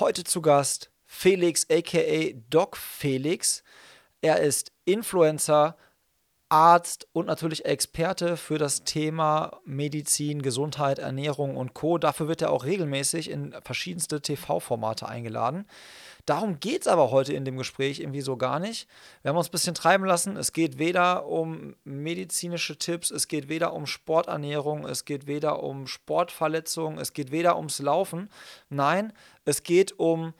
Heute zu Gast Felix, aka Doc Felix. Er ist Influencer, Arzt und natürlich Experte für das Thema Medizin, Gesundheit, Ernährung und Co. Dafür wird er auch regelmäßig in verschiedenste TV-Formate eingeladen. Darum geht es aber heute in dem Gespräch irgendwie so gar nicht. Wir haben uns ein bisschen treiben lassen. Es geht weder um medizinische Tipps, es geht weder um Sporternährung, es geht weder um Sportverletzungen, es geht weder ums Laufen. Nein, es geht um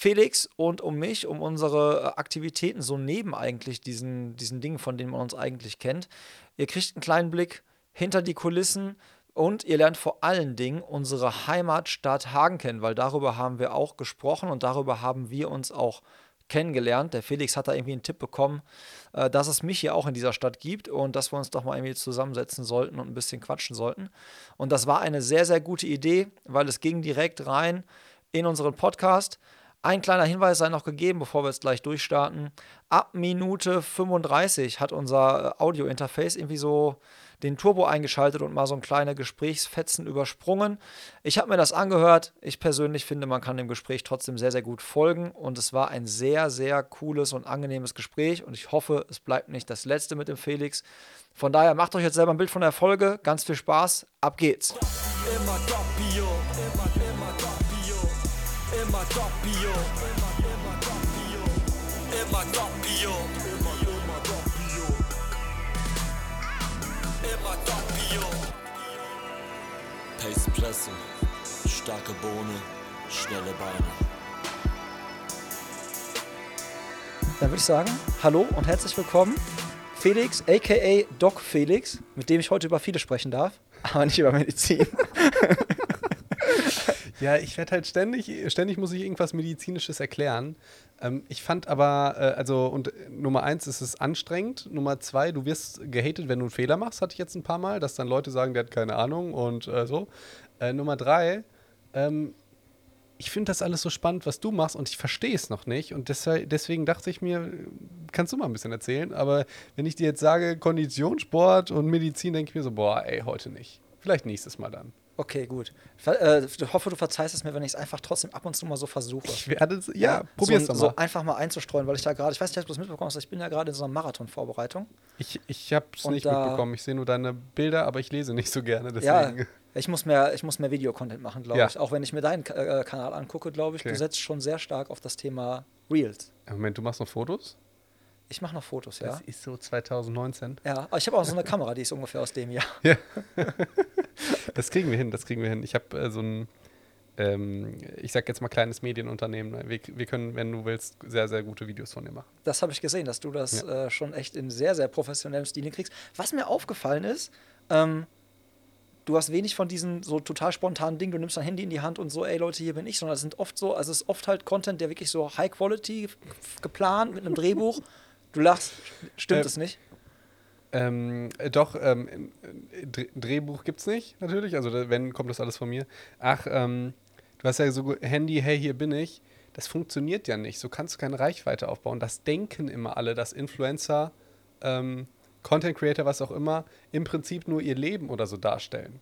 Felix und um mich, um unsere äh, Aktivitäten so neben eigentlich diesen, diesen Dingen, von denen man uns eigentlich kennt. Ihr kriegt einen kleinen Blick hinter die Kulissen und ihr lernt vor allen Dingen unsere Heimatstadt Hagen kennen, weil darüber haben wir auch gesprochen und darüber haben wir uns auch kennengelernt. Der Felix hat da irgendwie einen Tipp bekommen, äh, dass es mich hier auch in dieser Stadt gibt und dass wir uns doch mal irgendwie zusammensetzen sollten und ein bisschen quatschen sollten. Und das war eine sehr, sehr gute Idee, weil es ging direkt rein in unseren Podcast. Ein kleiner Hinweis sei noch gegeben, bevor wir jetzt gleich durchstarten. Ab Minute 35 hat unser äh, Audio-Interface irgendwie so den Turbo eingeschaltet und mal so ein kleine Gesprächsfetzen übersprungen. Ich habe mir das angehört. Ich persönlich finde, man kann dem Gespräch trotzdem sehr, sehr gut folgen. Und es war ein sehr, sehr cooles und angenehmes Gespräch. Und ich hoffe, es bleibt nicht das letzte mit dem Felix. Von daher macht euch jetzt selber ein Bild von der Folge. Ganz viel Spaß. Ab geht's. Immer Pace Presse. Starke Bohne. Schnelle Beine. Dann würde ich sagen, hallo und herzlich willkommen. Felix, aka Doc Felix, mit dem ich heute über viele sprechen darf, aber nicht über Medizin. Ja, ich werde halt ständig, ständig muss ich irgendwas Medizinisches erklären. Ähm, ich fand aber, äh, also, und Nummer eins ist es anstrengend. Nummer zwei, du wirst gehatet, wenn du einen Fehler machst, hatte ich jetzt ein paar Mal, dass dann Leute sagen, der hat keine Ahnung und äh, so. Äh, Nummer drei, ähm, ich finde das alles so spannend, was du machst und ich verstehe es noch nicht. Und deswegen dachte ich mir, kannst du mal ein bisschen erzählen. Aber wenn ich dir jetzt sage, Konditionssport und Medizin, denke ich mir so, boah, ey, heute nicht. Vielleicht nächstes Mal dann. Okay, gut. Ich äh, hoffe, du verzeihst es mir, wenn ich es einfach trotzdem ab und zu mal so versuche. Ich werde es, ja, ja probier's so, doch mal. So einfach mal einzustreuen, weil ich da gerade, ich weiß nicht, ob du es mitbekommen hast, ich bin ja gerade in so einer Marathon-Vorbereitung. Ich, ich habe es nicht mitbekommen. Ich sehe nur deine Bilder, aber ich lese nicht so gerne. Deswegen. Ja, ich muss mehr, ich muss mehr Videocontent machen, glaube ja. ich. Auch wenn ich mir deinen äh, Kanal angucke, glaube ich, okay. du setzt schon sehr stark auf das Thema Reels. Moment, du machst noch Fotos? Ich mache noch Fotos, ja. Das ist so 2019. Ja, aber ich habe auch so eine Kamera, die ist ungefähr aus dem Jahr. Ja. das kriegen wir hin, das kriegen wir hin. Ich habe äh, so ein, ähm, ich sag jetzt mal kleines Medienunternehmen. Wir, wir, können, wenn du willst, sehr, sehr gute Videos von dir machen. Das habe ich gesehen, dass du das ja. äh, schon echt in sehr, sehr professionellem Stil kriegst. Was mir aufgefallen ist, ähm, du hast wenig von diesen so total spontanen Dingen, du nimmst dein Handy in die Hand und so, ey Leute, hier bin ich, sondern es sind oft so, also es ist oft halt Content, der wirklich so High Quality geplant mit einem Drehbuch Du lachst, stimmt äh, es nicht? Ähm, äh, doch, ähm, Drehbuch gibt es nicht, natürlich. Also, wenn, kommt das alles von mir. Ach, ähm, du hast ja so Handy, hey, hier bin ich. Das funktioniert ja nicht. So kannst du keine Reichweite aufbauen. Das denken immer alle, dass Influencer, ähm, Content Creator, was auch immer, im Prinzip nur ihr Leben oder so darstellen.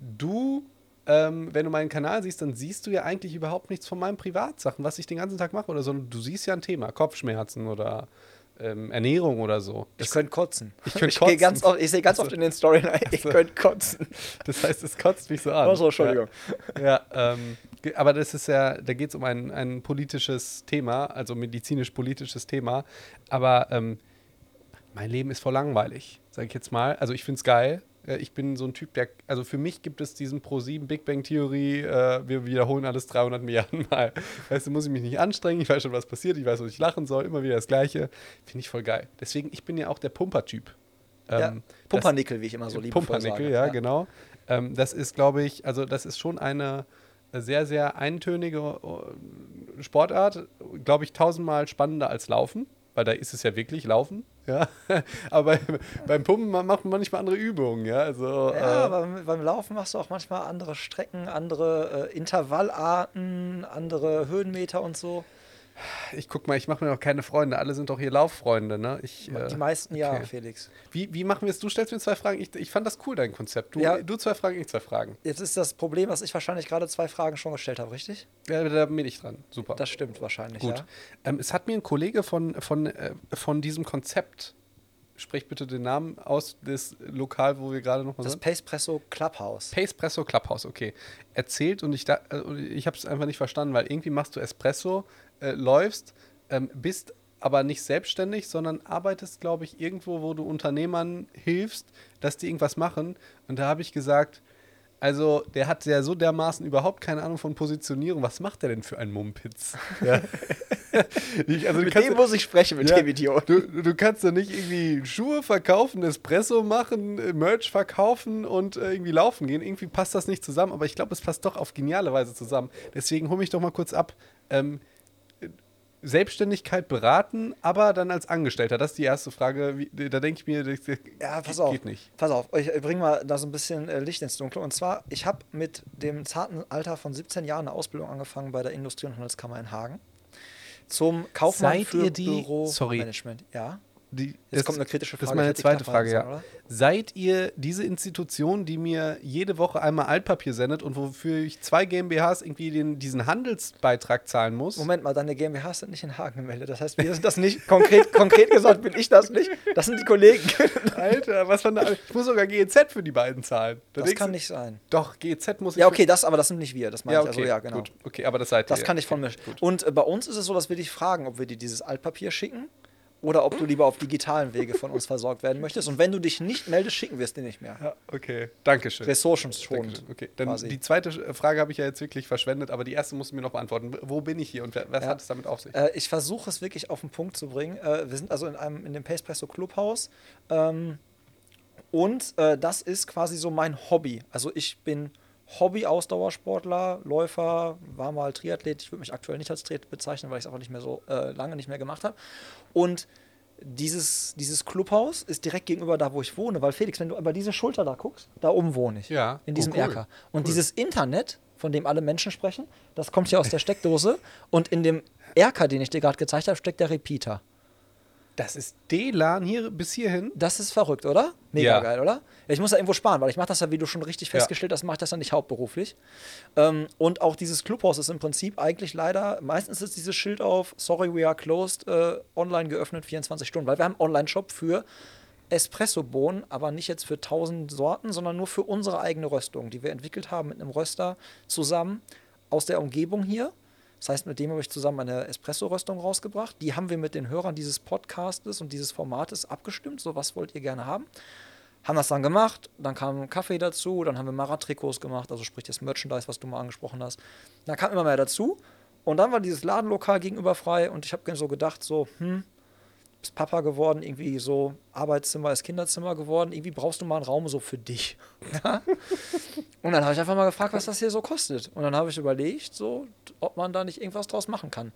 Du, ähm, wenn du meinen Kanal siehst, dann siehst du ja eigentlich überhaupt nichts von meinen Privatsachen, was ich den ganzen Tag mache oder so. Du siehst ja ein Thema, Kopfschmerzen oder ähm, Ernährung oder so. Das, ich könnte kotzen. Ich könnte kotzen. Ganz oft, ich sehe ganz oft in den Storys, ich also, könnte kotzen. Das heißt, es kotzt mich so an. Also, Entschuldigung. Ja, ja ähm, aber das ist ja, da geht es um ein, ein politisches Thema, also medizinisch-politisches Thema. Aber ähm, mein Leben ist voll langweilig, sage ich jetzt mal. Also ich finde es geil, ich bin so ein Typ, der, also für mich gibt es diesen Pro7 Big Bang Theory, äh, wir wiederholen alles 300 Milliarden Mal. Weißt du, muss ich mich nicht anstrengen, ich weiß schon, was passiert, ich weiß, was ich lachen soll, immer wieder das Gleiche. Finde ich voll geil. Deswegen, ich bin ja auch der Pumper-Typ. Ähm, ja, Pumpernickel, wie ich immer so liebe. Pumpernickel, ja, ja, genau. Ähm, das ist, glaube ich, also das ist schon eine sehr, sehr eintönige äh, Sportart, glaube ich, tausendmal spannender als Laufen, weil da ist es ja wirklich Laufen. Ja, aber beim Pumpen macht man manchmal andere Übungen, ja. Also, ja, äh, aber beim Laufen machst du auch manchmal andere Strecken, andere äh, Intervallarten, andere Höhenmeter und so. Ich guck mal, ich mache mir noch keine Freunde. Alle sind doch hier Lauffreunde, ne? Ich, äh, Die meisten ja, okay. Felix. Wie, wie machen wir es? Du stellst mir zwei Fragen. Ich, ich fand das cool, dein Konzept. Du, Ja. du zwei Fragen, ich zwei Fragen. Jetzt ist das Problem, dass ich wahrscheinlich gerade zwei Fragen schon gestellt habe, richtig? Ja, da bin ich dran. Super. Das stimmt wahrscheinlich, Gut. ja. Ähm, es hat mir ein Kollege von, von, äh, von diesem Konzept, sprich bitte den Namen aus, des Lokal, wo wir gerade noch mal Das sind. Pacepresso Clubhouse. Pacepresso Clubhouse, okay. Erzählt und ich, da, äh, ich habe es einfach nicht verstanden, weil irgendwie machst du Espresso, äh, läufst, ähm, bist aber nicht selbstständig, sondern arbeitest, glaube ich, irgendwo, wo du Unternehmern hilfst, dass die irgendwas machen. Und da habe ich gesagt, also der hat ja so dermaßen überhaupt keine Ahnung von Positionierung. Was macht der denn für einen Mumpitz? Ja. ich, also du Mit kannst dem ja- muss ich sprechen, mit ja, dem Idiot. Du, du kannst doch nicht irgendwie Schuhe verkaufen, Espresso machen, äh, Merch verkaufen und äh, irgendwie laufen gehen. Irgendwie passt das nicht zusammen, aber ich glaube, es passt doch auf geniale Weise zusammen. Deswegen hol mich doch mal kurz ab. Ähm, äh, Selbstständigkeit beraten, aber dann als Angestellter. Das ist die erste Frage. Wie, da denke ich mir, das, das Ja, pass geht, auf. nicht. Pass auf, ich bringe mal da so ein bisschen äh, Licht ins Dunkle. Und zwar, ich habe mit dem zarten Alter von 17 Jahren eine Ausbildung angefangen bei der Industrie- und Handelskammer in Hagen. Zum Kaufmann Seid für ihr die- Büromanagement. Ja. Die, Jetzt kommt eine kritische Das ist Frage. meine Ich zweite Frage, ja. oder? Seid ihr diese Institution, die mir jede Woche einmal Altpapier sendet und wofür ich zwei GmbHs irgendwie den, diesen Handelsbeitrag zahlen muss? Moment mal, deine GmbHs sind nicht in Hagen gemeldet. Das heißt, wir sind das nicht. Konkret, konkret gesagt bin ich das nicht. Das sind die Kollegen. Alter, was von der, Ich muss sogar GEZ für die beiden zahlen. Da Das kann du- nicht sein. Doch, GEZ muss ich. Ja, okay, das, aber das sind nicht wir. Das meine Ja, ich. okay. Also, ja, genau. Gut. Okay, aber das seid ihr. Das kann ich von mir. Und äh, bei uns ist es so, dass wir dich fragen, ob wir dir dieses Altpapier schicken oder ob du lieber auf digitalen Wege von uns versorgt werden möchtest. Und wenn du dich nicht meldest, schicken wir es dir nicht mehr. Ja, okay. Dankeschön. Ressourcenschonend. Dankeschön. Okay, dann quasi. die zweite äh, Frage habe ich ja jetzt wirklich verschwendet, aber die erste musst du mir noch beantworten. Wo bin ich hier und was Ja. hat es damit auf sich? Äh, ich versuche es wirklich auf den Punkt zu bringen. Äh, wir sind also in einem in dem Pacepresso Clubhaus. Ähm, und äh, das ist quasi so mein Hobby. Also ich bin Hobby-Ausdauersportler, Läufer, war mal Triathlet. Ich würde mich aktuell nicht als Triathlet bezeichnen, weil ich es einfach nicht mehr so äh, lange nicht mehr gemacht habe. Und dieses, dieses Clubhaus ist direkt gegenüber da, wo ich wohne. Weil Felix, wenn du über diese Schulter da guckst, da oben wohne ich. Ja. In diesem Oh, cool. Erker. Und dieses Internet, von dem alle Menschen sprechen, das kommt hier aus der Steckdose. Und in dem Erker, den ich dir gerade gezeigt habe, steckt der Repeater. Das ist D-LAN hier bis hierhin. Das ist verrückt, oder? Mega Ja. geil, oder? Ich muss da irgendwo sparen, weil ich mache das ja, wie du schon richtig festgestellt hast, mache ich das ja nicht hauptberuflich. Ähm, und auch dieses Clubhaus ist im Prinzip eigentlich leider, meistens ist dieses Schild auf, sorry, we are closed, äh, online geöffnet 24 Stunden, weil wir haben einen Online-Shop für Espresso-Bohnen, aber nicht jetzt für 1000 Sorten, sondern nur für unsere eigene Röstung, die wir entwickelt haben mit einem Röster zusammen aus der Umgebung hier. Das heißt, mit dem habe ich zusammen eine Espresso-Röstung rausgebracht. Die haben wir mit den Hörern dieses Podcastes und dieses Formates abgestimmt. So, was wollt ihr gerne haben? Haben das dann gemacht, dann kam Kaffee dazu, dann haben wir Marat-Trikots gemacht, also sprich das Merchandise, was du mal angesprochen hast. Dann kam immer mehr dazu und dann war dieses Ladenlokal gegenüber frei und ich habe so gedacht, so, hm, bist Papa geworden, irgendwie so Arbeitszimmer ist Kinderzimmer geworden, irgendwie brauchst du mal einen Raum so für dich. Und dann habe ich einfach mal gefragt, was das hier so kostet. Und dann habe ich überlegt, so, ob man da nicht irgendwas draus machen kann.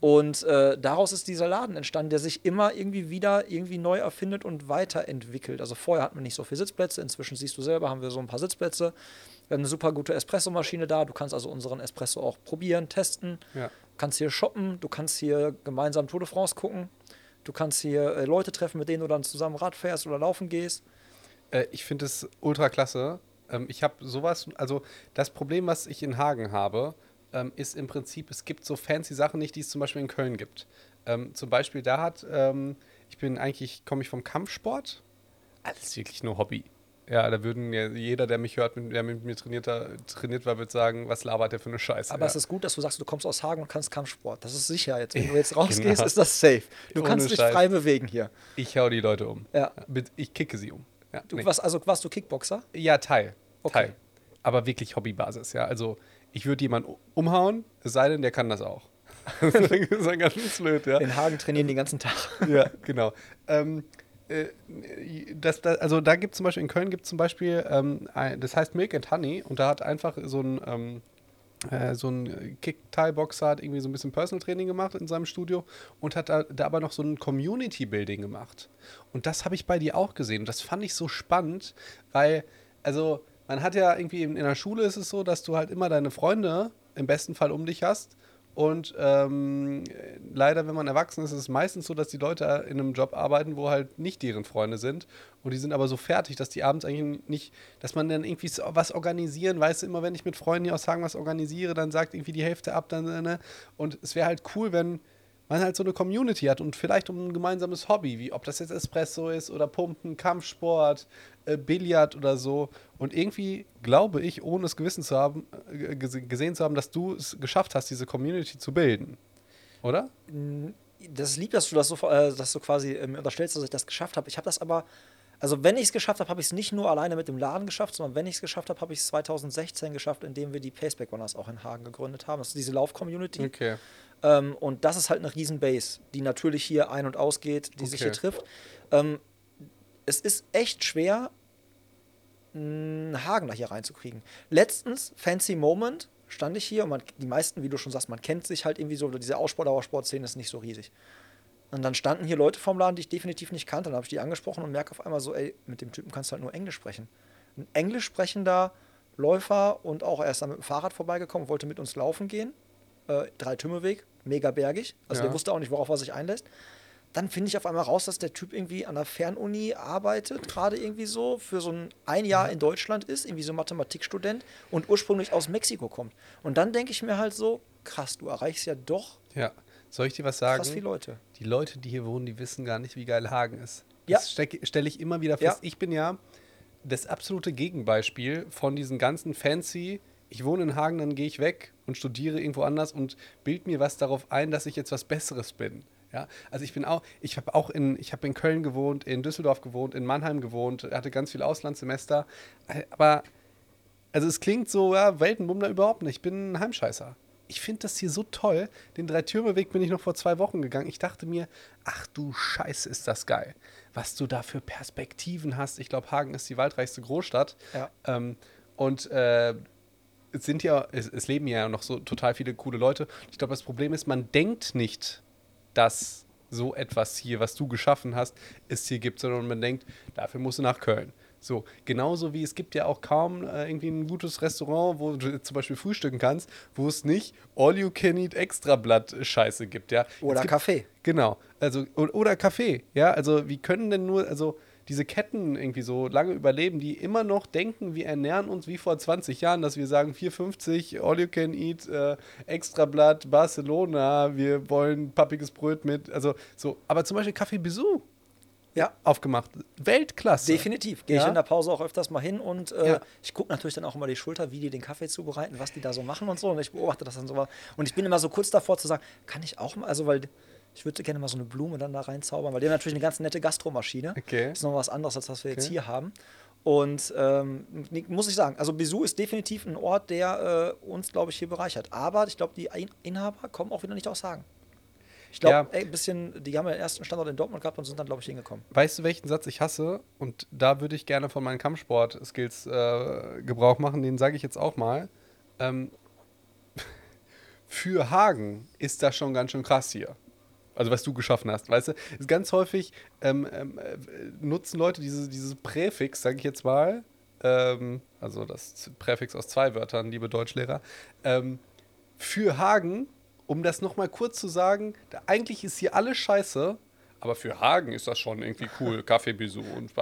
Und äh, daraus ist dieser Laden entstanden, der sich immer irgendwie wieder irgendwie neu erfindet und weiterentwickelt. Also vorher hatten wir nicht so viele Sitzplätze, inzwischen siehst du selber, haben wir so ein paar Sitzplätze. Wir haben eine super gute Espressomaschine da. Du kannst also unseren Espresso auch probieren, testen. Ja. kannst hier shoppen, du kannst hier gemeinsam Tour de France gucken. Du kannst hier äh, Leute treffen, mit denen du dann zusammen Rad fährst oder laufen gehst. Äh, ich finde es ultra klasse. Ähm, ich habe sowas, also das Problem, was ich in Hagen habe, ähm, ist im Prinzip, es gibt so fancy Sachen nicht, die es zum Beispiel in Köln gibt. Ähm, zum Beispiel da hat, ähm, ich bin eigentlich, komme ich vom Kampfsport. Alles wirklich nur Hobby. Ja, da würden ja jeder, der mich hört, der mit mir trainiert, trainiert war, wird sagen, was labert der für eine Scheiße. Aber ja. es ist gut, dass du sagst, du kommst aus Hagen und kannst Kampfsport. Das ist sicher jetzt. Wenn du jetzt rausgehst, genau. ist das safe. Du Ohne kannst dich Scheiß. frei bewegen hier. ich hau die Leute um. Ja. Ich kicke sie um. Ja, Du, nee. was, also warst du Kickboxer? Ja, Teil. Okay. Teil. Aber wirklich Hobbybasis, ja. Also ich würde jemanden umhauen, es sei denn, der kann das auch. das ist ein ganz blöd, ja. In Hagen trainieren den ganzen Tag. ja, genau. Ähm, äh, das, das, also da gibt es zum Beispiel, in Köln gibt es zum Beispiel, ähm, ein, das heißt Milk and Honey und da hat einfach so ein, ähm, äh, so ein Kick-Thai-Boxer hat irgendwie so ein bisschen Personal Training gemacht in seinem Studio und hat da, da aber noch so ein Community-Building gemacht. Und das habe ich bei dir auch gesehen. Das fand ich so spannend, weil, also man hat ja irgendwie in, in der Schule ist es so, dass du halt immer deine Freunde im besten Fall um dich hast Und ähm, leider, wenn man erwachsen ist, ist es meistens so, dass die Leute in einem Job arbeiten, wo halt nicht deren Freunde sind. Und die sind aber so fertig, dass die abends eigentlich nicht, dass man dann irgendwie so was organisieren, weißt du, immer wenn ich mit Freunden hier aus Hagen was organisiere, dann sagt irgendwie die Hälfte ab, dann, ne? Und es wäre halt cool, wenn man halt so eine Community hat und vielleicht um ein gemeinsames Hobby, wie ob das jetzt Espresso ist oder Pumpen, Kampfsport, äh, Billard oder so. Und irgendwie glaube ich, ohne es gewissen zu haben, äh, gesehen zu haben, dass du es geschafft hast, diese Community zu bilden. Oder? Das ist lieb, dass du das so, äh, dass du quasi ähm, unterstellst, dass ich das geschafft habe. Ich habe das aber, also wenn ich es geschafft habe, habe ich es nicht nur alleine mit dem Laden geschafft, sondern wenn ich es geschafft habe, habe ich es 2016 geschafft, indem wir die Paceback Runners auch in Hagen gegründet haben. Das ist diese Lauf-Community. Okay. Ähm, und das ist halt eine Riesenbase, die natürlich hier ein- und ausgeht, die sich hier trifft. Ähm, es ist echt schwer, einen Hagen da hier reinzukriegen. Letztens, Fancy Moment, stand ich hier und man, die meisten, wie du schon sagst, man kennt sich halt irgendwie so, diese Aussport-Dauersport-Szene ist nicht so riesig. Und dann standen hier Leute vom Laden, die ich definitiv nicht kannte. Dann habe ich die angesprochen und merke auf einmal so, ey, mit dem Typen kannst du halt nur Englisch sprechen. Ein englisch sprechender Läufer und auch erst dann mit dem Fahrrad vorbeigekommen, wollte mit uns laufen gehen. Äh, drei Tümmeweg, mega bergig. Also Ja. der wusste auch nicht, worauf er sich einlässt. Dann finde ich auf einmal raus, dass der Typ irgendwie an der Fernuni arbeitet, gerade irgendwie so, für so ein, ein Jahr in Deutschland ist, irgendwie so Mathematikstudent und ursprünglich aus Mexiko kommt. Und dann denke ich mir halt so, krass, du erreichst ja doch Ja. Soll ich dir was sagen? krass viele Leute. Die Leute, die hier wohnen, die wissen gar nicht, wie geil Hagen ist. Ja. Das stelle ich immer wieder Ja. fest. Ich bin ja das absolute Gegenbeispiel von diesen ganzen fancy, ich wohne in Hagen, dann gehe ich weg und studiere irgendwo anders und bild mir was darauf ein, dass ich jetzt was Besseres bin. Ja, also ich bin auch, ich habe auch in, ich habe in Köln gewohnt, in Düsseldorf gewohnt, in Mannheim gewohnt, hatte ganz viele Auslandssemester, Äh, aber also es klingt so, ja, Weltenbummler überhaupt nicht. Ich bin ein Heimscheißer. Ich finde das hier so toll. Den Dreitürmeweg bin ich noch vor zwei Wochen gegangen. Ich dachte mir, ach du Scheiße, ist das geil. Was du da für Perspektiven hast. Ich glaube, Hagen ist die waldreichste Großstadt. Ja. Ähm, und äh, es sind ja, es, es leben ja noch so total viele coole Leute. Ich glaube, das Problem ist, man denkt nicht, dass so etwas hier, was du geschaffen hast, es hier gibt, sondern man denkt, dafür musst du nach Köln. So, genauso wie es gibt ja auch kaum äh, irgendwie ein gutes Restaurant, wo du zum Beispiel frühstücken kannst, wo es nicht All-You-Can-Eat Extrablatt-Scheiße gibt, ja. Oder Es gibt, Kaffee. Genau, also oder Kaffee, ja, also wie können denn nur, also diese Ketten irgendwie so lange überleben, die immer noch denken, wir ernähren uns wie vor 20 Jahren, dass wir sagen 4,50 All You Can Eat, äh, Extrablatt, Barcelona, wir wollen pappiges Brot mit, also so, aber zum Beispiel Café Bisou Ja, aufgemacht, Weltklasse. definitiv. Gehe ich Ja. in der Pause auch öfters mal hin und äh, Ja. ich gucke natürlich dann auch immer die Schulter, wie die den Kaffee zubereiten, was die da so machen und so. Und ich beobachte das dann so. Und ich bin immer so kurz davor zu sagen, kann ich auch mal, also weil ich würde gerne mal so eine Blume dann da reinzaubern, weil die haben natürlich eine ganz nette Gastromaschine. Okay. Das ist noch was anderes, als was wir jetzt Okay. hier haben. Und ähm, muss ich sagen, also Bisou ist definitiv ein Ort, der äh, uns, glaube ich, hier bereichert. Aber ich glaube, die Inhaber kommen auch wieder nicht aus Sagen. Ich glaube, Ja. ein bisschen, die haben ja den ersten Standort in Dortmund gehabt und sind dann, glaube ich, hingekommen. Weißt du, welchen Satz ich hasse? Und da würde ich gerne von meinen Kampfsport-Skills äh, Gebrauch machen. Den sage ich jetzt auch mal. Ähm, für Hagen ist das schon ganz schön krass hier. Also, was du geschaffen hast, weißt du? Ist ganz häufig ähm, ähm, äh, nutzen Leute diese, dieses Präfix, sage ich jetzt mal. Ähm, also, das Präfix aus zwei Wörtern, liebe Deutschlehrer. Ähm, für Hagen, um das nochmal kurz zu sagen, da, eigentlich ist hier alles scheiße, aber für Hagen ist das schon irgendwie cool. Kaffeebisou und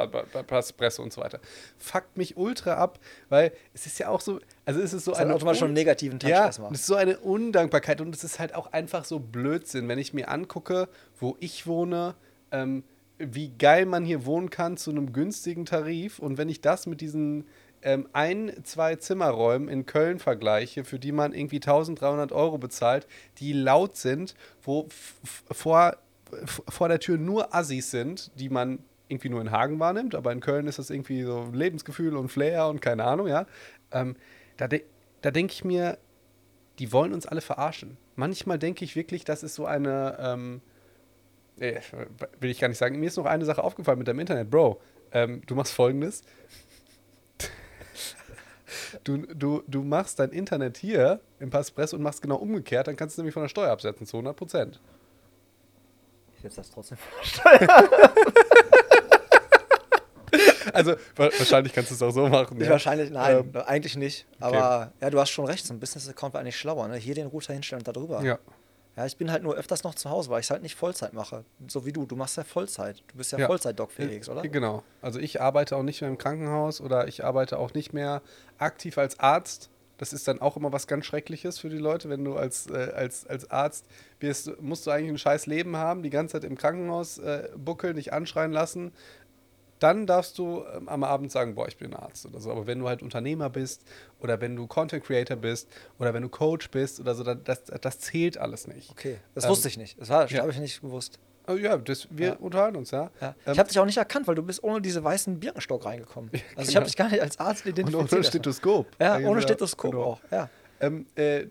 Espresso und so weiter. Fuckt mich ultra ab, weil es ist ja auch so, also es ist so Das hat automatisch schon einen negativen Touch ja, erstmal. das ist so eine Undankbarkeit und es ist halt auch einfach so Blödsinn, wenn ich mir angucke, wo ich wohne, ähm, wie geil man hier wohnen kann zu einem günstigen Tarif und wenn ich das mit diesen ähm, ein, zwei Zimmerräumen in Köln vergleiche, für die man irgendwie 1300 Euro bezahlt, die laut sind, wo vor, vor der Tür nur Assis sind, die man irgendwie nur in Hagen wahrnimmt, aber in Köln ist das irgendwie so Lebensgefühl und Flair und keine Ahnung, ja. Ähm, da de da denke ich mir, die wollen uns alle verarschen. Manchmal denke ich wirklich, das ist so eine, ähm, äh, will ich gar nicht sagen. Mir ist noch eine Sache aufgefallen mit deinem Internet, Bro. Ähm, du machst folgendes. Du, du, du machst dein Internet hier im Passpress und machst genau umgekehrt, dann kannst du nämlich von der Steuer absetzen, zu 100 Prozent. Setze das trotzdem Also wa- wahrscheinlich kannst du es auch so machen. Ja. wahrscheinlich, nein, Ähm, eigentlich nicht. Aber ja, du hast schon recht, so ein Business-Account wäre eigentlich schlauer. Ne? Hier den Router hinstellen und da drüber. ja. Ja, ich bin halt nur öfters noch zu Hause, weil ich es halt nicht Vollzeit mache. So wie du. Du machst ja Vollzeit. Du bist ja, Ja. Vollzeit-Doc, Felix, oder? Genau. Also ich arbeite auch nicht mehr im Krankenhaus oder ich arbeite auch nicht mehr aktiv als Arzt. Das ist dann auch immer was ganz Schreckliches für die Leute, wenn du als, äh, als, als Arzt wirst, musst du eigentlich ein scheiß Leben haben, die ganze Zeit im Krankenhaus äh, buckeln, dich anschreien lassen. Dann darfst du ähm, am Abend sagen, boah, ich bin Arzt oder so. Aber wenn du halt Unternehmer bist oder wenn du Content Creator bist oder wenn du Coach bist oder so, das, das zählt alles nicht. Okay, das Ähm, wusste ich nicht. Das, war- ja. habe ich nicht gewusst. Also ja, das, wir Ja. unterhalten uns, ja. Ja. Ähm, ich habe dich auch nicht erkannt, weil du bist ohne diese weißen Birkenstock reingekommen. Also ich genau. habe dich gar nicht als Arzt und identifiziert. ohne erstmal. Stethoskop. Ja, ohne ja, Stethoskop genau. auch. Ja. Ähm, äh,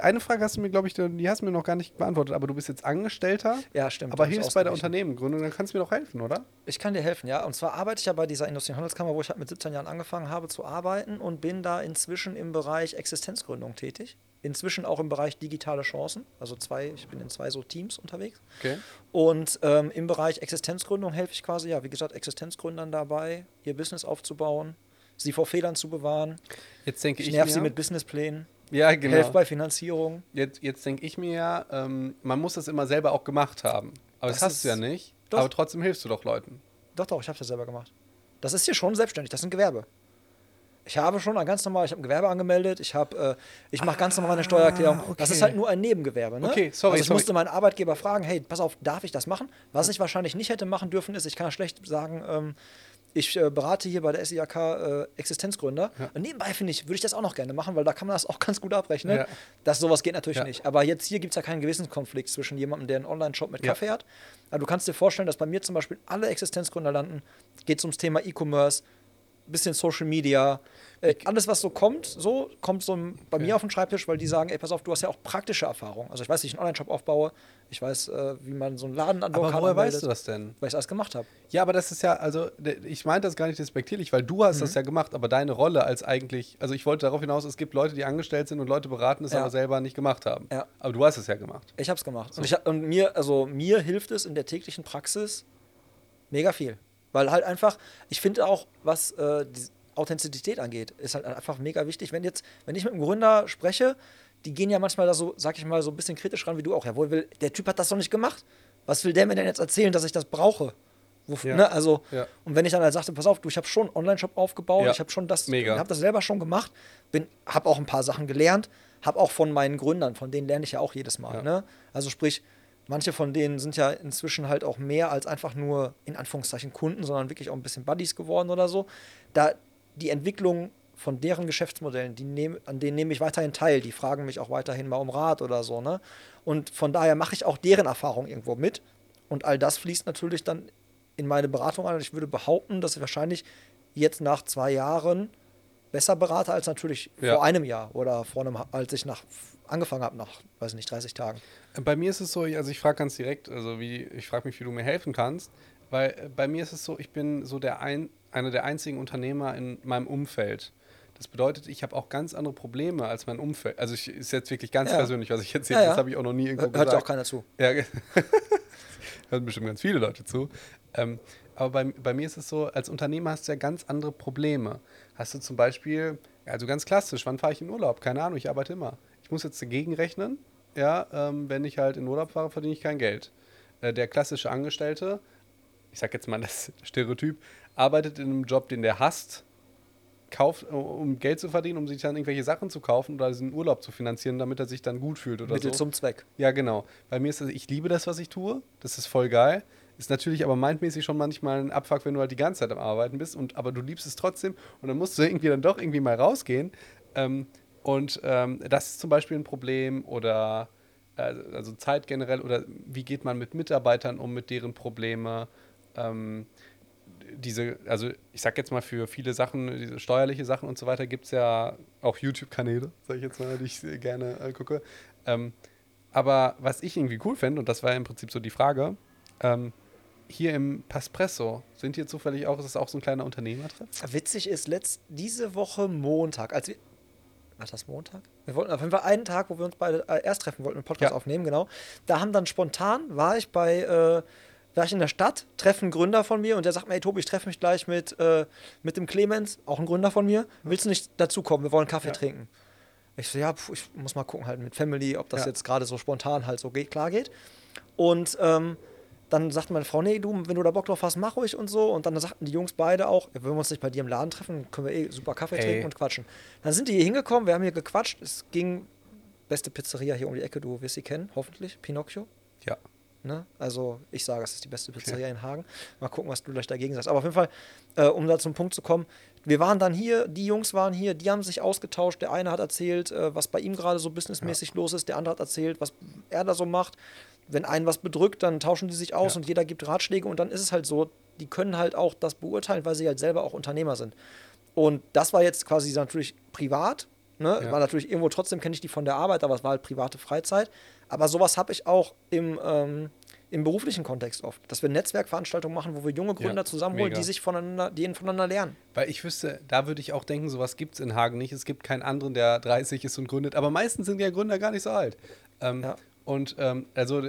eine Frage hast du mir, glaube ich, die hast du mir noch gar nicht beantwortet, aber du bist jetzt Angestellter, ja, stimmt. aber hilfst bei der. Unternehmengründung, dann kannst du mir doch helfen, oder? Ich kann dir helfen, ja. Und zwar arbeite ich ja bei dieser Industrie- und Handelskammer, wo ich halt mit 17 Jahren angefangen habe zu arbeiten und bin da inzwischen im Bereich Existenzgründung tätig. Inzwischen auch im Bereich digitale Chancen. Also zwei, ich bin in zwei so Teams unterwegs. Okay. Und ähm, im Bereich Existenzgründung helfe ich quasi, ja, wie gesagt, Existenzgründern dabei, ihr Business aufzubauen, sie vor Fehlern zu bewahren. Jetzt denke Ich ich, nerv mir, sie mit Businessplänen, ja, genau. helfe bei Finanzierung. Jetzt, jetzt denke ich mir ja, ähm, man muss das immer selber auch gemacht haben. Aber das, Das hast du ja nicht. Doch. Aber trotzdem hilfst du doch Leuten. Doch, doch, ich habe das selber gemacht. Das ist hier schon selbstständig, das ist ein Gewerbe. Ich habe schon ein ganz normal, ich habe ein Gewerbe angemeldet, ich habe, äh, ich mache ganz normal eine Steuererklärung. Das okay. ist halt nur ein Nebengewerbe. Ne? Okay, sorry, Also ich sorry. musste meinen Arbeitgeber fragen, hey, pass auf, darf ich das machen? Was ich wahrscheinlich nicht hätte machen dürfen, ist, ich kann ja schlecht sagen, ähm, ich äh, berate hier bei der SIAK äh, Existenzgründer. Und nebenbei finde ich, würde ich das auch noch gerne machen, weil da kann man das auch ganz gut abrechnen. Ja. Das sowas geht natürlich Ja. nicht. Aber jetzt hier gibt es ja keinen Gewissenskonflikt zwischen jemandem, der einen Online-Shop mit Ja. Kaffee hat. Aber du kannst dir vorstellen, dass bei mir zum Beispiel alle Existenzgründer landen, geht es ums Thema E-Commerce, bisschen Social Media, äh, alles was so kommt, so kommt so bei mir auf den Schreibtisch, weil die sagen, ey, pass auf, du hast ja auch praktische Erfahrung. Also ich weiß, wie ich einen Online-Shop aufbaue, ich weiß, äh, wie man so einen Laden Aber woher anmeldet, weißt du das denn? Weil ich alles gemacht habe. Ja, aber das ist ja, also ich meinte das gar nicht despektierlich, weil du hast Mhm. das ja gemacht, aber deine Rolle als eigentlich, also ich wollte darauf hinaus, es gibt Leute, die angestellt sind und Leute beraten, es Ja. aber selber nicht gemacht haben. Ja. Aber du hast es ja gemacht. Ich habe es gemacht. Und, ich, und mir, also mir hilft es in der täglichen Praxis mega viel. Weil halt einfach, ich finde auch, was äh, Authentizität angeht, ist halt einfach mega wichtig. Wenn jetzt, wenn ich mit einem Gründer spreche, die gehen ja manchmal da so, sag ich mal, so ein bisschen kritisch ran wie du auch. Jawohl, will, der Typ hat das doch nicht gemacht. Was will der mir denn jetzt erzählen, dass ich das brauche? Wofür, Ja. ne? Also, Ja. und wenn ich dann halt sagte, pass auf, du, ich habe schon einen Online-Shop aufgebaut, Ja. ich habe schon das, habe das selber schon gemacht, bin, habe auch ein paar Sachen gelernt, habe auch von meinen Gründern, von denen lerne ich ja auch jedes Mal. Ne? Also sprich, manche von denen sind ja inzwischen halt auch mehr als einfach nur in Anführungszeichen Kunden, sondern wirklich auch ein bisschen Buddies geworden oder so. Da die Entwicklung von deren Geschäftsmodellen, die nehm, an denen nehme ich weiterhin teil. Die fragen mich auch weiterhin mal um Rat oder so. Ne? Und von daher mache ich auch deren Erfahrung irgendwo mit. Und all das fließt natürlich dann in meine Beratung ein. Und ich würde behaupten, dass ich wahrscheinlich jetzt nach zwei Jahren besser berate als natürlich Ja. vor einem Jahr oder vor einem, als ich nach angefangen habe, nach, weiß nicht, 30 Tagen. Bei mir ist es so, also ich frage ganz direkt, also wie, ich frage mich, wie du mir helfen kannst, weil äh, bei mir ist es so, ich bin so der ein, einer der einzigen Unternehmer in meinem Umfeld. Das bedeutet, ich habe auch ganz andere Probleme als mein Umfeld. Also ich, ist jetzt wirklich ganz Ja. persönlich, was ich erzähle, Ja, ja. das habe ich auch noch nie irgendwo Hört ja gesagt. auch keiner zu. Ja, hören bestimmt ganz viele Leute zu. Ähm, aber bei, bei mir ist es so, als Unternehmer hast du ja ganz andere Probleme. Hast du zum Beispiel, also ganz klassisch, wann fahre ich in Urlaub? Keine Ahnung, ich arbeite immer. Ich muss jetzt dagegen rechnen, ja, ähm, wenn ich halt in Urlaub fahre, verdiene ich kein Geld. Äh, der klassische Angestellte, ich sag jetzt mal das Stereotyp, arbeitet in einem Job, den der hasst, kauft, um Geld zu verdienen, um sich dann irgendwelche Sachen zu kaufen oder diesen Urlaub zu finanzieren, damit er sich dann gut fühlt oder Mittel so. zum Zweck. Ja, genau. Bei mir ist das, ich liebe das, was ich tue. Das ist voll geil. Ist natürlich aber mindmäßig schon manchmal ein Abfuck, wenn du halt die ganze Zeit am Arbeiten bist. Und, aber du liebst es trotzdem. Und dann musst du irgendwie dann doch irgendwie mal rausgehen. Ähm, und ähm, das ist zum Beispiel ein Problem. Oder äh, also Zeit generell. Oder wie geht man mit Mitarbeitern um, mit deren Probleme. Ähm, diese, also ich sag jetzt mal für viele Sachen, diese steuerliche Sachen und so weiter, gibt es ja auch YouTube-Kanäle, sag ich jetzt mal, die ich gerne äh, gucke. Ähm, aber was ich irgendwie cool fände, und das war im Prinzip so die Frage, ähm, hier im Paspresso, sind hier zufällig auch, ist es auch so ein kleiner Unternehmertreff? Witzig ist, letzt, diese Woche Montag, als wir. War das Montag? Wir wollten auf jeden Fall einen Tag, wo wir uns beide äh, erst treffen wollten, einen Podcast Ja. aufnehmen, genau. Da haben dann spontan, war ich bei äh, war ich in der Stadt, treffe einen Gründer von mir und der sagt mir, hey Tobi, ich treffe mich gleich mit, äh, mit dem Clemens, auch ein Gründer von mir. Willst du nicht dazukommen? Wir wollen Kaffee ja. trinken. Ich so, ja, pf, ich muss mal gucken halt mit Family, ob das ja. jetzt gerade so spontan halt so geht, klar geht. Und ähm, dann sagte meine Frau, nee, du, wenn du da Bock drauf hast, mach ruhig und so. Und dann sagten die Jungs beide auch, wenn wir uns nicht bei dir im Laden treffen, können wir eh super Kaffee Ey. trinken und quatschen. Dann sind die hier hingekommen, wir haben hier gequatscht. Es ging, beste Pizzeria hier um die Ecke, du wirst sie kennen, hoffentlich, Pinocchio. Ne? Also ich sage, es ist die beste Pizzeria okay. in Hagen. Mal gucken, was du gleich dagegen sagst. Aber auf jeden Fall, äh, um da zum Punkt zu kommen, wir waren dann hier, die Jungs waren hier, die haben sich ausgetauscht. Der eine hat erzählt, äh, was bei ihm gerade so businessmäßig ja. los ist, der andere hat erzählt, was er da so macht. Wenn einen was bedrückt, dann tauschen die sich aus ja. und jeder gibt Ratschläge und dann ist es halt so, die können halt auch das beurteilen, weil sie halt selber auch Unternehmer sind. Und das war jetzt quasi natürlich privat. Ne? Ja. War natürlich irgendwo trotzdem kenne ich die von der Arbeit, aber es war halt private Freizeit. Aber sowas habe ich auch im, ähm, im beruflichen Kontext oft, dass wir Netzwerkveranstaltungen machen, wo wir junge Gründer ja, zusammenholen, mega. die sich voneinander, die voneinander lernen. Weil ich wüsste, da würde ich auch denken, sowas gibt es in Hagen nicht. Es gibt keinen anderen, der 30 ist und gründet. Aber meistens sind ja Gründer gar nicht so alt. Ähm, ja. Und ähm, also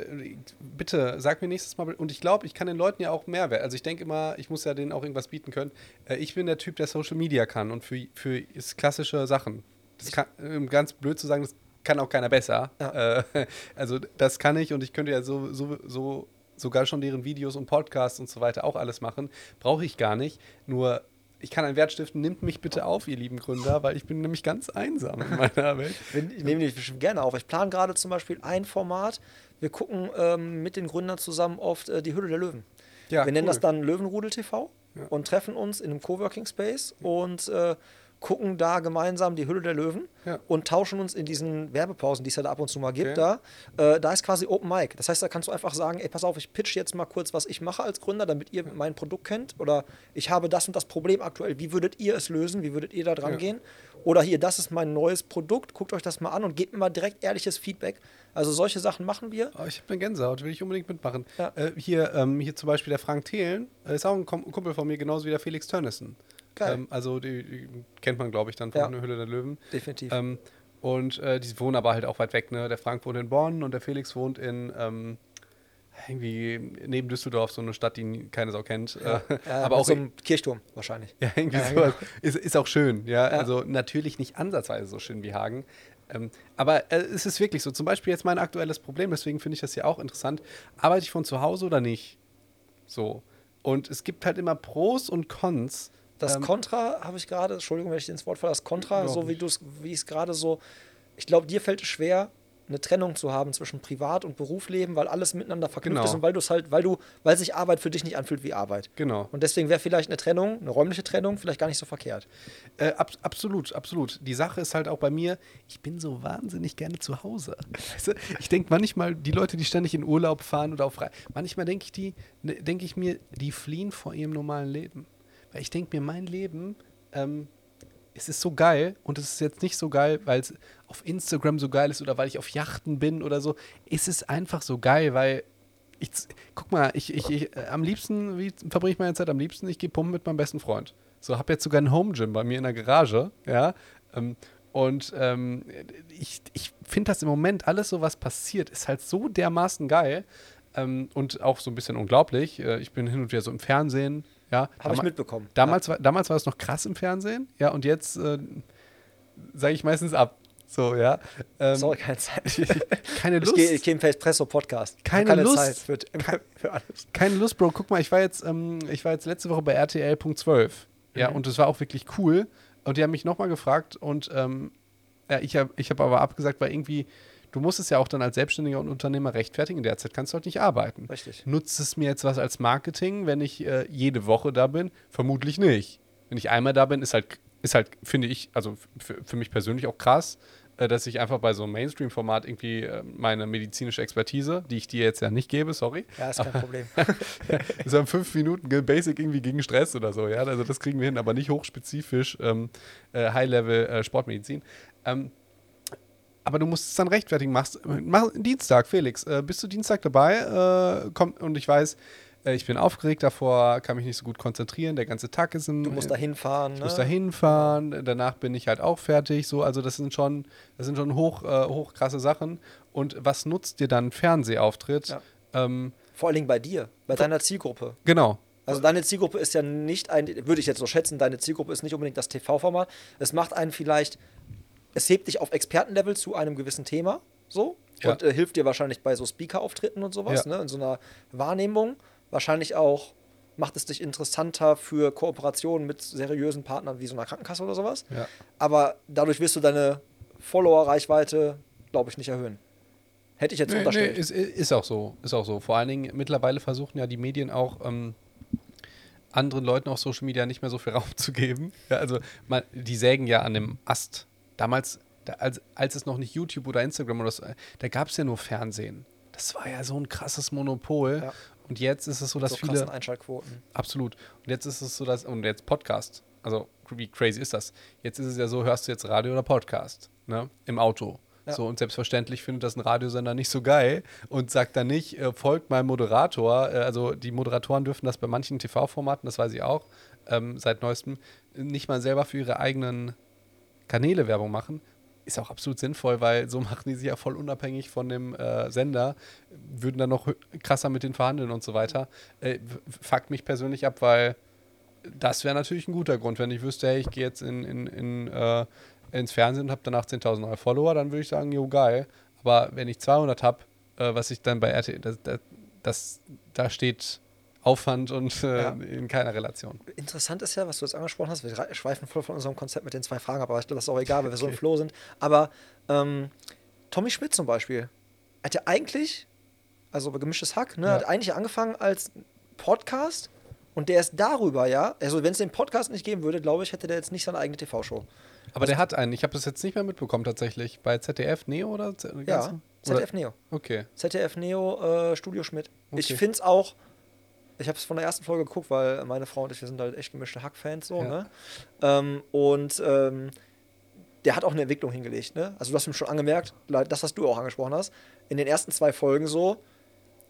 bitte sag mir nächstes Mal. Und ich glaube, ich kann den Leuten ja auch Mehrwert. Also ich denke immer, ich muss ja denen auch irgendwas bieten können. Äh, ich bin der Typ, der Social Media kann und für, für klassische Sachen. Das kann, um ganz blöd zu sagen, das kann auch keiner besser. Ja. Äh, also das kann ich und ich könnte ja so, so, so sogar schon deren Videos und Podcasts und so weiter auch alles machen. Brauche ich gar nicht. Nur ich kann einen Wert stiften, nimmt mich bitte auf, ihr lieben Gründer, weil ich bin nämlich ganz einsam in meiner Welt. ich nehme dich bestimmt gerne auf. Ich plane gerade zum Beispiel ein Format. Wir gucken ähm, mit den Gründern zusammen oft äh, die Hülle der Löwen. Ja, wir cool. nennen das dann Löwenrudel TV ja. und treffen uns in einem Coworking Space und äh, gucken da gemeinsam die Hülle der Löwen ja. und tauschen uns in diesen Werbepausen, die es ja da ab und zu mal gibt, okay. da. Äh, da ist quasi Open Mic. Das heißt, da kannst du einfach sagen, ey, pass auf, ich pitch jetzt mal kurz, was ich mache als Gründer, damit ihr mein Produkt kennt. Oder ich habe das und das Problem aktuell. Wie würdet ihr es lösen? Wie würdet ihr da dran ja. gehen? Oder hier, das ist mein neues Produkt, guckt euch das mal an und gebt mir mal direkt ehrliches Feedback. Also solche Sachen machen wir. Oh, ich habe eine Gänsehaut, will ich unbedingt mitmachen. Ja. Äh, hier, ähm, hier zum Beispiel der Frank Thelen, äh, ist auch ein Kumpel von mir, genauso wie der Felix Tönnissen. Ähm, also die, die, kennt man, glaube ich, dann von ja. der Hülle der Löwen. Definitiv. Ähm, und äh, die wohnen aber halt auch weit weg. Ne? Der Frank wohnt in Bonn und der Felix wohnt in ähm, irgendwie neben Düsseldorf, so eine Stadt, die keine Sau kennt. Ja. Äh, ja, aber auch so ein Kirchturm wahrscheinlich. Ja, irgendwie ja, sowas. Genau. Ist, ist auch schön, ja? Also natürlich nicht ansatzweise so schön wie Hagen. Ähm, aber äh, es ist wirklich so. Zum Beispiel jetzt mein aktuelles Problem, deswegen finde ich das ja auch interessant. Arbeite ich von zu Hause oder nicht? So. Und es gibt halt immer Pros und Cons das ähm, Contra habe ich gerade, Entschuldigung, wenn ich dir ins Wort falle, das Contra, so wie du es, wie es gerade so, ich glaube, dir fällt es schwer, eine Trennung zu haben zwischen Privat- und Berufsleben, weil alles miteinander verknüpft genau. ist und weil du es halt, weil du, weil sich Arbeit für dich nicht anfühlt wie Arbeit. Genau. Und deswegen wäre vielleicht eine Trennung, eine räumliche Trennung, vielleicht gar nicht so verkehrt. Äh, ab, absolut, absolut. Die Sache ist halt auch bei mir, ich bin so wahnsinnig gerne zu Hause. Weißt du? Ich denke manchmal, die Leute, die ständig in Urlaub fahren oder auf frei, manchmal denke ich die, ne, denke ich mir, die fliehen vor ihrem normalen Leben. Weil ich denke mir, mein Leben, ähm, es ist so geil und es ist jetzt nicht so geil, weil es auf Instagram so geil ist oder weil ich auf Yachten bin oder so. Es ist einfach so geil, weil ich, guck mal, ich, ich, ich äh, am liebsten, wie verbringe ich meine Zeit am liebsten? Ich gehe pumpen mit meinem besten Freund. So, habe jetzt sogar ein Home Gym bei mir in der Garage, ja. Ähm, und ähm, ich, ich finde das im Moment alles so, was passiert, ist halt so dermaßen geil ähm, und auch so ein bisschen unglaublich. Äh, ich bin hin und wieder so im Fernsehen, ja, Habe ich mitbekommen. Damals, ja. war, damals war es noch krass im Fernsehen, ja, und jetzt äh, sage ich meistens ab. So, ja. Ähm, Sorry, keine Zeit. keine Lust. Ich gehe im Espresso-Podcast. Keine, keine, Lust. Zeit für, für, alles. Keine Lust, Bro. Guck mal, ich war jetzt, ähm, ich war jetzt letzte Woche bei RTL.12. Ja, mhm. und es war auch wirklich cool. Und die haben mich nochmal gefragt und ähm, ja, ich habe ich hab aber abgesagt, weil irgendwie du musst es ja auch dann als Selbstständiger und Unternehmer rechtfertigen. In der Zeit kannst du halt nicht arbeiten. Richtig. Nutzt es mir jetzt was als Marketing, wenn ich äh, jede Woche da bin? Vermutlich nicht. Wenn ich einmal da bin, ist halt, ist halt finde ich, also für, mich persönlich auch krass, äh, dass ich einfach bei so einem Mainstream-Format irgendwie äh, meine medizinische Expertise, die ich dir jetzt ja nicht gebe, sorry. Ja, ist kein Problem. so haben fünf Minuten Basic irgendwie gegen Stress oder so, ja. Also das kriegen wir hin, aber nicht hochspezifisch ähm, äh, High-Level äh, Sportmedizin. Ähm, aber du musst es dann rechtfertigen. Machst, mach Dienstag, Felix. Äh, bist du Dienstag dabei? Äh, komm, und ich weiß, äh, ich bin aufgeregt davor, kann mich nicht so gut konzentrieren. Der ganze Tag ist ein. Du musst da hinfahren. Ich ne? muss da hinfahren. Danach bin ich halt auch fertig. So, also das sind schon, das sind schon hoch, äh, hoch krasse Sachen. Und was nutzt dir dann Fernsehauftritt? Ja. Ähm, Vor allen Dingen bei dir, bei deiner Zielgruppe. Genau. Also deine Zielgruppe ist ja nicht ein, würde ich jetzt so schätzen, deine Zielgruppe ist nicht unbedingt das TV-Format. Es macht einen vielleicht, es hebt dich auf Expertenlevel zu einem gewissen Thema, so, Ja. und äh, hilft dir wahrscheinlich bei so Speaker-Auftritten und sowas, Ja. ne, in so einer Wahrnehmung. Wahrscheinlich auch macht es dich interessanter für Kooperationen mit seriösen Partnern wie so einer Krankenkasse oder sowas. Ja. Aber dadurch wirst du deine Follower-Reichweite, glaube ich, nicht erhöhen. Hätte ich jetzt Nee, nee, unterstellt. ist, ist auch so. Ist auch so. Vor allen Dingen, mittlerweile versuchen ja die Medien auch ähm, anderen Leuten auf Social Media nicht mehr so viel Raum zu geben. Ja, also man, die sägen ja an dem Ast. Damals, da, als, als es noch nicht YouTube oder Instagram oder so, da gab es ja nur Fernsehen. Das war ja so ein krasses Monopol. Ja. Und jetzt ist es so, dass so viele. Einschaltquoten. Absolut. Und jetzt ist es so, dass, und jetzt Podcast. Also, wie crazy ist das? Jetzt ist es ja so, hörst du jetzt Radio oder Podcast, ne? Im Auto. Ja. So, und selbstverständlich findet das ein Radiosender nicht so geil und sagt dann nicht, äh, folgt meinem Moderator. Äh, also, die Moderatoren dürfen das bei manchen TV-Formaten, das weiß ich auch, ähm, seit neuestem, nicht mal selber für ihre eigenen Kanäle Werbung machen. Ist auch absolut sinnvoll, weil so machen die sich ja voll unabhängig von dem äh, Sender, würden dann noch krasser mit denen verhandeln und so weiter. Äh, fuckt mich persönlich ab, weil das wäre natürlich ein guter Grund. Wenn ich wüsste, hey, ich gehe jetzt in, in, in, äh, ins Fernsehen und habe danach 10.000 neue Follower, dann würde ich sagen, jo, geil. Aber wenn ich 200 habe, äh, was ich dann bei RTL, das, das, das, da steht Aufwand und äh, Ja. in keiner Relation. Interessant ist ja, was du jetzt angesprochen hast. Wir schweifen voll von unserem Konzept mit den zwei Fragen ab, aber ich glaube, das ist auch egal, weil wir so im Flow sind. Aber ähm, Tommy Schmidt zum Beispiel hat ja eigentlich, also gemischtes Hack, ne, Ja. hat eigentlich angefangen als Podcast und der ist darüber, ja, also wenn es den Podcast nicht geben würde, glaube ich, hätte der jetzt nicht seine eigene TV-Show. Aber der hat einen, ich habe das jetzt nicht mehr mitbekommen tatsächlich. Bei ZDF Neo oder? Z- Ja, ZDF Neo. Okay. ZDF Neo, äh, Studio Schmidt. Ich Okay. finde es auch, ich habe es von der ersten Folge geguckt, weil meine Frau und ich, wir sind halt echt gemischte Hack-Fans so, Ja. ne? Ähm, und ähm, der hat auch eine Entwicklung hingelegt, ne? Also du hast ihm schon angemerkt, das, was du auch angesprochen hast, in den ersten zwei Folgen so,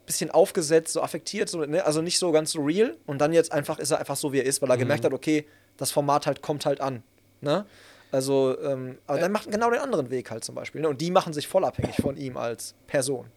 bisschen aufgesetzt, so affektiert, so, ne? also nicht so ganz so real. Und dann jetzt einfach ist er einfach so, wie er ist, weil er gemerkt hat, okay, das Format halt kommt halt an. Ne? Also, ähm, aber dann macht genau den anderen Weg halt zum Beispiel. Ne? Und die machen sich voll abhängig von ihm als Person.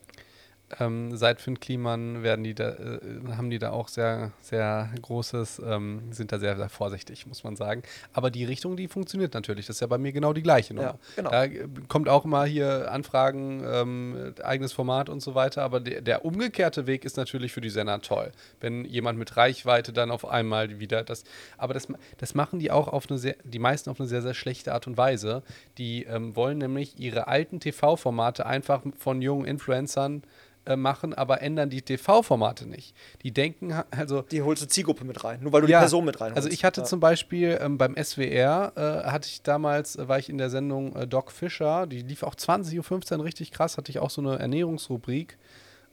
Ähm, seit Finn Kliman werden die da, äh, haben die da auch sehr, sehr großes, ähm, sind da sehr, sehr vorsichtig, muss man sagen. Aber die Richtung, die funktioniert natürlich. Das ist ja bei mir genau die gleiche Nummer. Ja, genau. Da äh, kommt auch mal hier Anfragen, ähm, eigenes Format und so weiter. Aber der, der umgekehrte Weg ist natürlich für die Sender toll. Wenn jemand mit Reichweite dann auf einmal wieder das. Aber das, das machen die auch auf eine sehr, die meisten auf eine sehr, sehr schlechte Art und Weise. Die ähm, wollen nämlich ihre alten TV-Formate einfach von jungen Influencern äh, machen, aber ändern die TV-Formate nicht. Die denken, also Die holst du Zielgruppe mit rein, nur weil du die Person mit reinholst. also ich hatte ja. zum Beispiel ähm, beim SWR, äh, hatte ich damals, äh, war ich in der Sendung äh, Doc Fischer, die lief auch 20.15 Uhr richtig krass, hatte ich auch so eine Ernährungsrubrik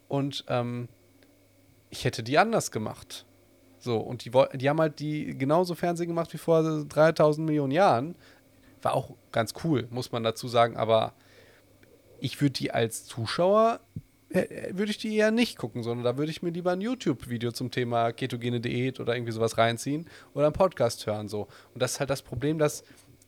und ähm, ich hätte die anders gemacht. So, und die, die haben halt die genauso Fernsehen gemacht wie vor 3000 Millionen Jahren. War auch ganz cool, muss man dazu sagen, aber ich würde die als Zuschauer, würde ich die eher nicht gucken, sondern da würde ich mir lieber ein YouTube-Video zum Thema ketogene Diät oder irgendwie sowas reinziehen oder einen Podcast hören. So. Und das ist halt das Problem, dass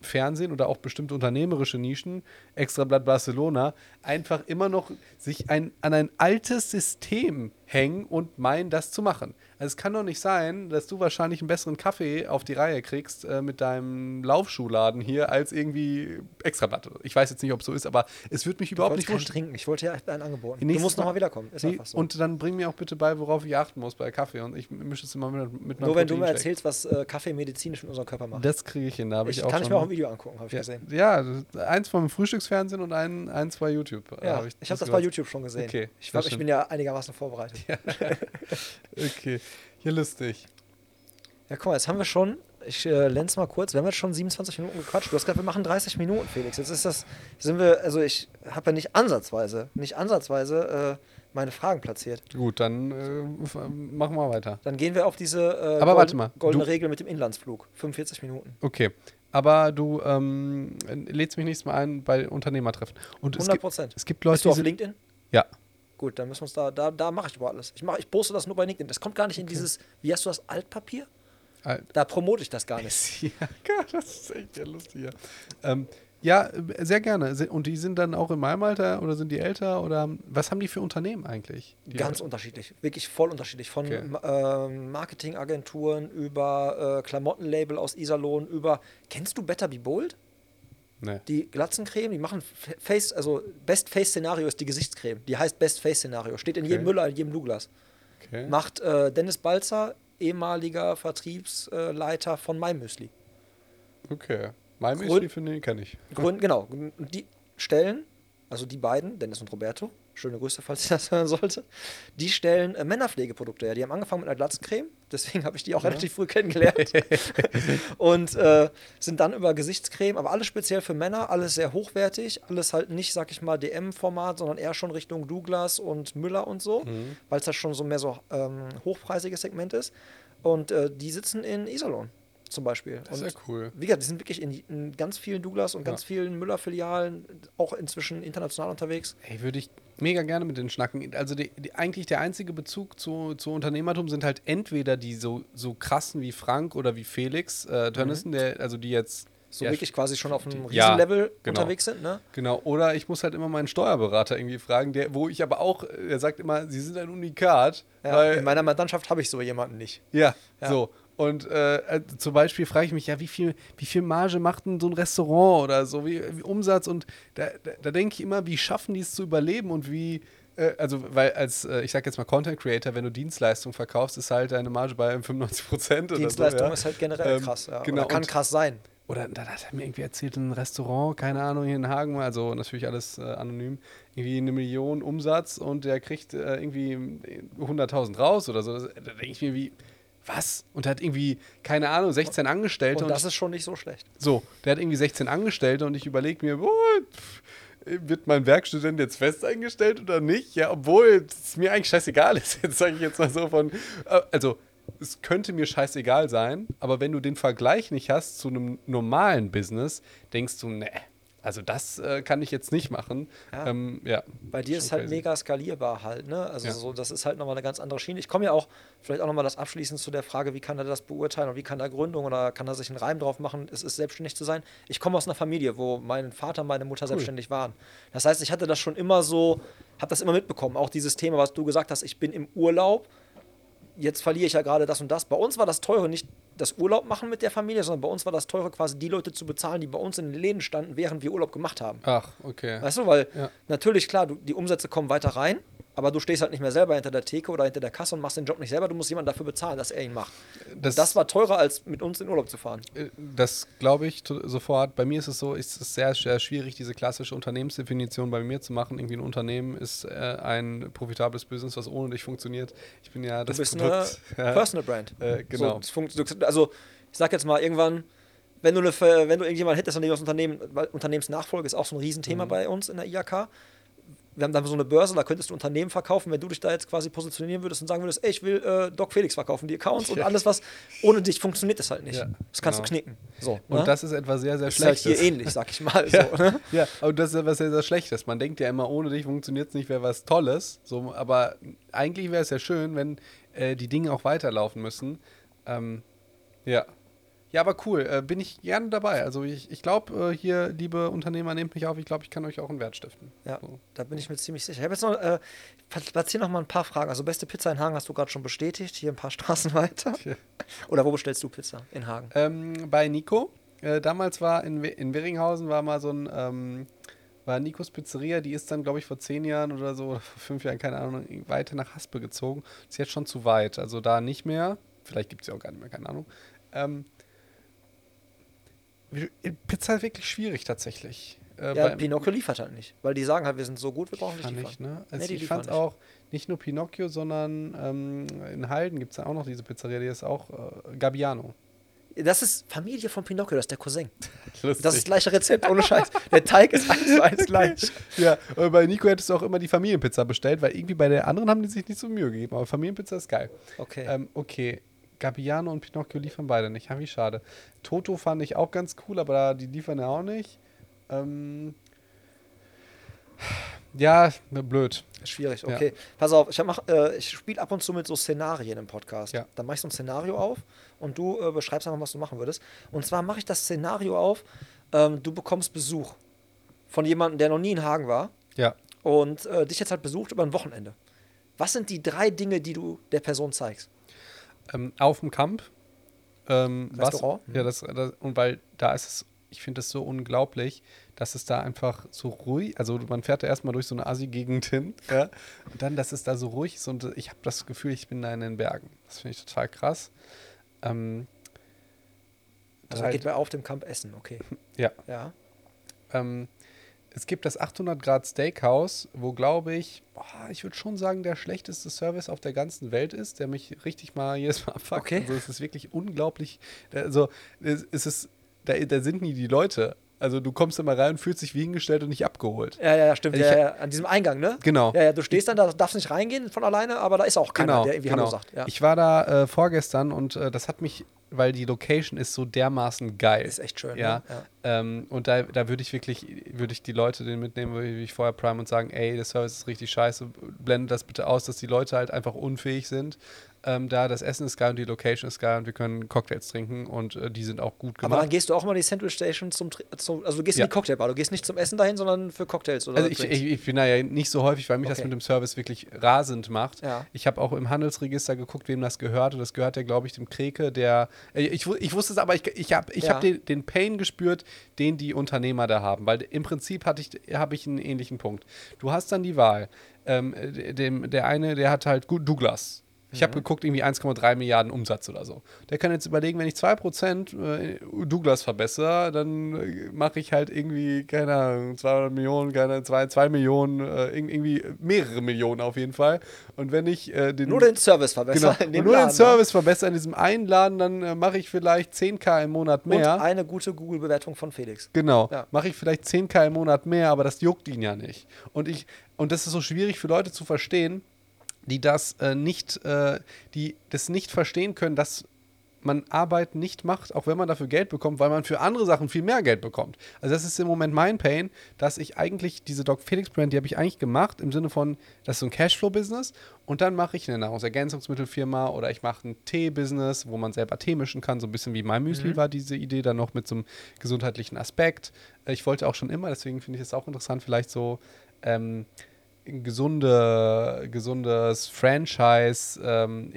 Fernsehen oder auch bestimmte unternehmerische Nischen, Extrablatt Barcelona, einfach immer noch sich ein, an ein altes System hängen und meinen, das zu machen. Also es kann doch nicht sein, dass du wahrscheinlich einen besseren Kaffee auf die Reihe kriegst äh, mit deinem Laufschuhladen hier als irgendwie Extrablatt. Ich weiß jetzt nicht, ob es so ist, aber es würde mich ich überhaupt nicht wundern. trinken. Ich wollte ja einen angeboten. Du musst Mal- nochmal wiederkommen. Ist Nee, so. Und dann bring mir auch bitte bei, worauf ich achten muss bei Kaffee. Und ich mische es immer mit, mit einem Nur wenn du mir erzählst, was äh, Kaffee medizinisch mit unserem Körper macht. Das kriege ich hin, da ich, ich auch kann ich mir auch ein Video angucken, habe ich ja, gesehen. ja, eins vom Frühstücksfernsehen und ein, eins bei YouTube. äh, Ja, hab ich, habe das bei gehört. YouTube schon gesehen. Okay, ich, glaub, ich bin ja einigermaßen vorbereitet. Ja. Okay, hier lustig. guck mal, jetzt haben wir schon, ich äh, lenz mal kurz, wir haben jetzt schon 27 Minuten gequatscht. Du hast gesagt, wir machen 30 Minuten, Felix. Jetzt ist das, sind wir, also ich habe ja nicht ansatzweise, nicht ansatzweise äh, meine Fragen platziert. Gut, dann äh, machen wir weiter. Dann gehen wir auf diese äh, Aber warte mal, goldene du- Regel mit dem Inlandsflug. 45 Minuten. Okay. Aber du ähm, lädst mich nächstes Mal ein bei Unternehmertreffen. Und es 100 gibt, Prozent. es gibt Bist Leute, du auf sind, LinkedIn? Ja. Gut, dann müssen wir uns da, da, da mache ich aber alles. Ich, mach, ich poste das nur bei LinkedIn. Das kommt gar nicht in dieses, wie hast du das, Altpapier? Alt- Da promote ich das gar nicht. Ja, Gott, das ist echt ja lustig. Ja. Ähm, Ja, äh, sehr gerne. Und die sind dann auch in meinem Alter oder sind die älter oder was haben die für Unternehmen eigentlich? Ganz Leute? unterschiedlich, wirklich voll unterschiedlich. Von Okay. ähm, Marketingagenturen über äh, Klamottenlabel aus Iserlohn, über. Kennst du Better Be Bold? Nee. Die Glatzencreme, die machen Face, also Best Face Szenario ist die Gesichtscreme. Die heißt Best Face Szenario. Steht in jedem Okay. Müller, in jedem Douglas. Okay. Macht äh, Dennis Balzer, ehemaliger Vertriebsleiter von MyMüsli. okay. Mein Grund- Müsli finde ich, kenne ich. Grund, genau. Die stellen, also die beiden, Dennis und Roberto, schöne Grüße, falls ihr das hören sollte, die stellen äh, Männerpflegeprodukte her. Die haben angefangen mit einer Glatzencreme, deswegen habe ich die auch relativ früh kennengelernt. und äh, sind dann über Gesichtscreme, aber alles speziell für Männer, alles sehr hochwertig, alles halt nicht, sag ich mal, DM-Format, sondern eher schon Richtung Douglas und Müller und so, Mhm. weil es das schon so mehr so ähm, hochpreisiges Segment ist. Und äh, die sitzen in Iserlohn zum Beispiel. Das ist ja cool. wie gesagt, die sind wirklich in, in ganz vielen Douglas und Ja. ganz vielen Müller-Filialen, auch inzwischen international unterwegs. Ey, würde ich mega gerne mit den schnacken. Also die, die, eigentlich der einzige Bezug zu, zu Unternehmertum sind halt entweder die so, so krassen wie Frank oder wie Felix äh, Tönnissen, der, also die jetzt So ja, wirklich quasi schon auf einem Ja, Riesenlevel genau. unterwegs sind, ne? Genau, oder ich muss halt immer meinen Steuerberater irgendwie fragen, der, wo ich aber auch, er sagt immer, sie sind ein Unikat, Ja, weil, in meiner Mandantschaft habe ich so jemanden nicht. ja, Ja. so. Und äh, äh, zum Beispiel frage ich mich, ja, wie viel, wie viel Marge macht denn so ein Restaurant oder so, wie, wie Umsatz? Und da, da, da denke ich immer, wie schaffen die es zu überleben und wie, äh, also, weil als, äh, ich sag jetzt mal Content Creator, wenn du Dienstleistungen verkaufst, ist halt deine Marge bei 95 Prozent oder Dienstleistung so. ja. ist halt generell Ähm, krass, ja. Genau, Oder kann krass sein. oder dann hat er mir irgendwie erzählt, ein Restaurant, keine Ahnung, hier in Hagen, also natürlich alles äh, anonym, irgendwie eine Million Umsatz und der kriegt äh, irgendwie 100.000 raus oder so. Das, da denke ich mir, wie, was? Und hat irgendwie, keine Ahnung, 16 Angestellte. Und Und, das ist schon nicht so schlecht. so, der hat irgendwie 16 Angestellte und ich überlege mir, oh, pff, wird mein Werkstudent jetzt fest eingestellt oder nicht? Ja, obwohl es mir eigentlich scheißegal ist. Jetzt sage ich jetzt mal so von, äh, also es könnte mir scheißegal sein, aber wenn du den Vergleich nicht hast zu einem normalen Business, denkst du, ne, also das äh, kann ich jetzt nicht machen. Ja. Ähm, ja Bei dir ist halt crazy. mega skalierbar halt, ne? Also Ja. so, das ist halt nochmal eine ganz andere Schiene. Ich komme ja auch, vielleicht auch nochmal das abschließend zu der Frage, wie kann er das beurteilen und wie kann er Gründung oder kann er sich einen Reim drauf machen, es ist selbstständig zu sein. Ich komme aus einer Familie, wo mein Vater und meine Mutter selbstständig waren. Das heißt, ich hatte das schon immer so, habe das immer mitbekommen. Auch dieses Thema, was du gesagt hast, ich bin im Urlaub, jetzt verliere ich ja gerade das und das. Bei uns war das teure nicht das Urlaub machen mit der Familie, sondern bei uns war das teure quasi die Leute zu bezahlen, die bei uns in den Läden standen, während wir Urlaub gemacht haben. Ach, okay. Weißt du, weil Ja. natürlich, klar, du, die Umsätze kommen weiter rein, aber du stehst halt nicht mehr selber hinter der Theke oder hinter der Kasse und machst den Job nicht selber. Du musst jemanden dafür bezahlen, dass er ihn macht. Das, das war teurer, als mit uns in Urlaub zu fahren. Äh, Das glaube ich sofort. Bei mir ist es so, ist es sehr, sehr schwierig, diese klassische Unternehmensdefinition bei mir zu machen. Irgendwie ein Unternehmen ist äh, ein profitables Business, was ohne dich funktioniert. Ich bin ja Du das bist eine Produkt. ja. Personal Brand. Äh, genau. So, du- also, ich sag jetzt mal, irgendwann, wenn du, eine, wenn du irgendjemanden hättest, an dem das Unternehmen, weil Unternehmensnachfolge ist auch so ein Mhm. Riesenthema bei uns in der IAK. Wir haben dann so eine Börse, da könntest du Unternehmen verkaufen, wenn du dich da jetzt quasi positionieren würdest und sagen würdest, ey, ich will äh, Doc Felix verkaufen, die Accounts und alles, was ohne dich funktioniert, das halt nicht. Ja, das kannst genau. du knicken. So, Und ne? das ist etwas sehr, sehr ist halt Schlechtes. hier ähnlich, sag ich mal. Ja, So, ne? ja, aber das ist etwas sehr, sehr Schlechtes. Man denkt ja immer, ohne dich funktioniert es nicht, wäre was Tolles. So, aber eigentlich wäre es ja schön, wenn äh, die Dinge auch weiterlaufen müssen. Ähm, ja. Ja, aber cool. Äh, bin ich gerne dabei. Also ich, ich glaube, äh, hier, liebe Unternehmer, nehmt mich auf. Ich glaube, ich kann euch auch einen Wert stiften. Ja, So. da bin ich mir ziemlich sicher. Ich habe jetzt noch, äh, platziere noch mal ein paar Fragen. Also beste Pizza in Hagen hast du gerade schon bestätigt, hier ein paar Straßen weiter. Ja. Oder wo bestellst du Pizza in Hagen? Ähm, bei Nico. Äh, damals war in, We in Weringhausen war mal so ein, ähm, war Nikos Pizzeria, die ist dann, glaube ich, vor zehn Jahren oder so, oder vor fünf Jahren, keine Ahnung, weiter nach Haspe gezogen. Ist jetzt schon zu weit. Also da nicht mehr. Vielleicht gibt es ja auch gar nicht mehr, keine Ahnung. Ähm, Pizza ist wirklich schwierig tatsächlich. Äh, Ja, Pinocchio liefert halt nicht, weil die sagen halt, wir sind so gut, wir brauchen nicht liefern. ich, ne? Nee, Also die ich fand nicht. auch nicht nur Pinocchio, sondern ähm, in Halden gibt es ja auch noch diese Pizzeria, die ist auch äh, Gabbiano. Das ist Familie von Pinocchio, das ist der Cousin. Lustig. Das ist das gleiche Rezept, ohne Scheiß. Der Teig ist eins zu eins gleich. Ja, und bei Nico hättest du auch immer die Familienpizza bestellt, weil irgendwie bei der anderen haben die sich nicht so Mühe gegeben. Aber Familienpizza ist geil. Okay. Ähm, okay, Gabbiano und Pinocchio liefern beide nicht. Ja, wie schade. Toto fand ich auch ganz cool, aber die liefern ja auch nicht. Ähm, ja, blöd. Schwierig, Ja. okay. Pass auf, ich, mach, äh, ich spiele ab und zu mit so Szenarien im Podcast. Ja. Dann mache ich so ein Szenario auf und du äh, beschreibst einfach, was du machen würdest. Und zwar mache ich das Szenario auf, ähm, du bekommst Besuch von jemandem, der noch nie in Hagen war Ja. und äh, dich jetzt halt besucht über ein Wochenende. Was sind die drei Dinge, die du der Person zeigst? Ähm, auf dem Camp. Ähm, Restaurant? Was, ja, das, das, und weil da ist es, ich finde es so unglaublich, dass es da einfach so ruhig, also man fährt da erstmal durch so eine Assi-Gegend hin, ja, und dann, dass es da so ruhig ist und ich habe das Gefühl, ich bin da in den Bergen. Das finde ich total krass. Ähm, Also drei- geht bei auf dem Camp essen, okay. ja. Ja. Ähm, es gibt das 800 Grad Steakhouse, wo glaube ich, boah, ich würde schon sagen, der schlechteste Service auf der ganzen Welt ist, der mich richtig mal jedes Mal abfuckt. Okay. Also es ist wirklich unglaublich. Also es, ist, da, da sind nie die Leute. Also du kommst mal rein und fühlst dich wie hingestellt und nicht abgeholt. Ja, ja, stimmt. Ich Ja, ja, an diesem Eingang, ne? Genau. Ja, ja, du stehst dann, da darfst nicht reingehen von alleine, aber da ist auch keiner, genau, der irgendwie genau. Hallo sagt. Ja. Ich war da äh, vorgestern und äh, das hat mich, weil die Location ist so dermaßen geil. Ist echt schön, Ja. ne? Ja. Ähm, und da, da würde ich wirklich, würde ich die Leute den mitnehmen, wie ich vorher Prime und sagen, ey, der Service ist richtig scheiße, blendet das bitte aus, dass die Leute halt einfach unfähig sind. Ähm, da das Essen ist geil und die Location ist geil und wir können Cocktails trinken und äh, die sind auch gut Aber gemacht. dann gehst du auch mal in die Central Station zum, zum also du gehst Ja. in die Cocktailbar, du gehst nicht zum Essen dahin, sondern für Cocktails oder Also ich, ich, ich bin da ja nicht so häufig, weil mich das Okay. mit dem Service wirklich rasend macht. Ja. Ich habe auch im Handelsregister geguckt, wem das gehört. Und das gehört ja, glaube ich, dem Kreke, der. Äh, Ich, ich wusste es, aber ich, ich habe ich Ja. hab den, den Pain gespürt, den die Unternehmer da haben. Weil im Prinzip hatte ich, habe ich einen ähnlichen Punkt. Du hast dann die Wahl. Ähm, äh, dem, der eine, der hat halt Douglas. Ich Mhm. habe geguckt, irgendwie 1,3 Milliarden Umsatz oder so. Der kann jetzt überlegen, wenn ich 2% äh, Douglas verbessere, dann äh, mache ich halt irgendwie, keine Ahnung, 200 Millionen, keine 2, 2 Millionen, äh, irg- irgendwie mehrere Millionen auf jeden Fall. Und wenn ich äh, den, nur den Service genau, und dem nur Laden, den Service verbessere in diesem einen Laden, dann äh, mache ich vielleicht 10k im Monat ne? mehr. Und eine gute Google-Bewertung von Felix. Genau. Ja. Mache ich vielleicht 10k im Monat mehr, aber das juckt ihn ja nicht. Und ich, und das ist so schwierig für Leute zu verstehen, die das äh, nicht, äh, die das nicht verstehen können, dass man Arbeit nicht macht, auch wenn man dafür Geld bekommt, weil man für andere Sachen viel mehr Geld bekommt. Also das ist im Moment mein Pain, dass ich eigentlich diese Doc Felix Brand, die habe ich eigentlich gemacht im Sinne von, das ist so ein Cashflow-Business und dann mache ich eine Nahrungsergänzungsmittelfirma oder ich mache ein Tee-Business, wo man selber Tee mischen kann, so ein bisschen wie mein Müsli war diese Idee, dann noch mit so einem gesundheitlichen Aspekt. Ich wollte auch schon immer, deswegen finde ich es auch interessant, vielleicht so ähm, gesunde, gesundes Franchise, ähm,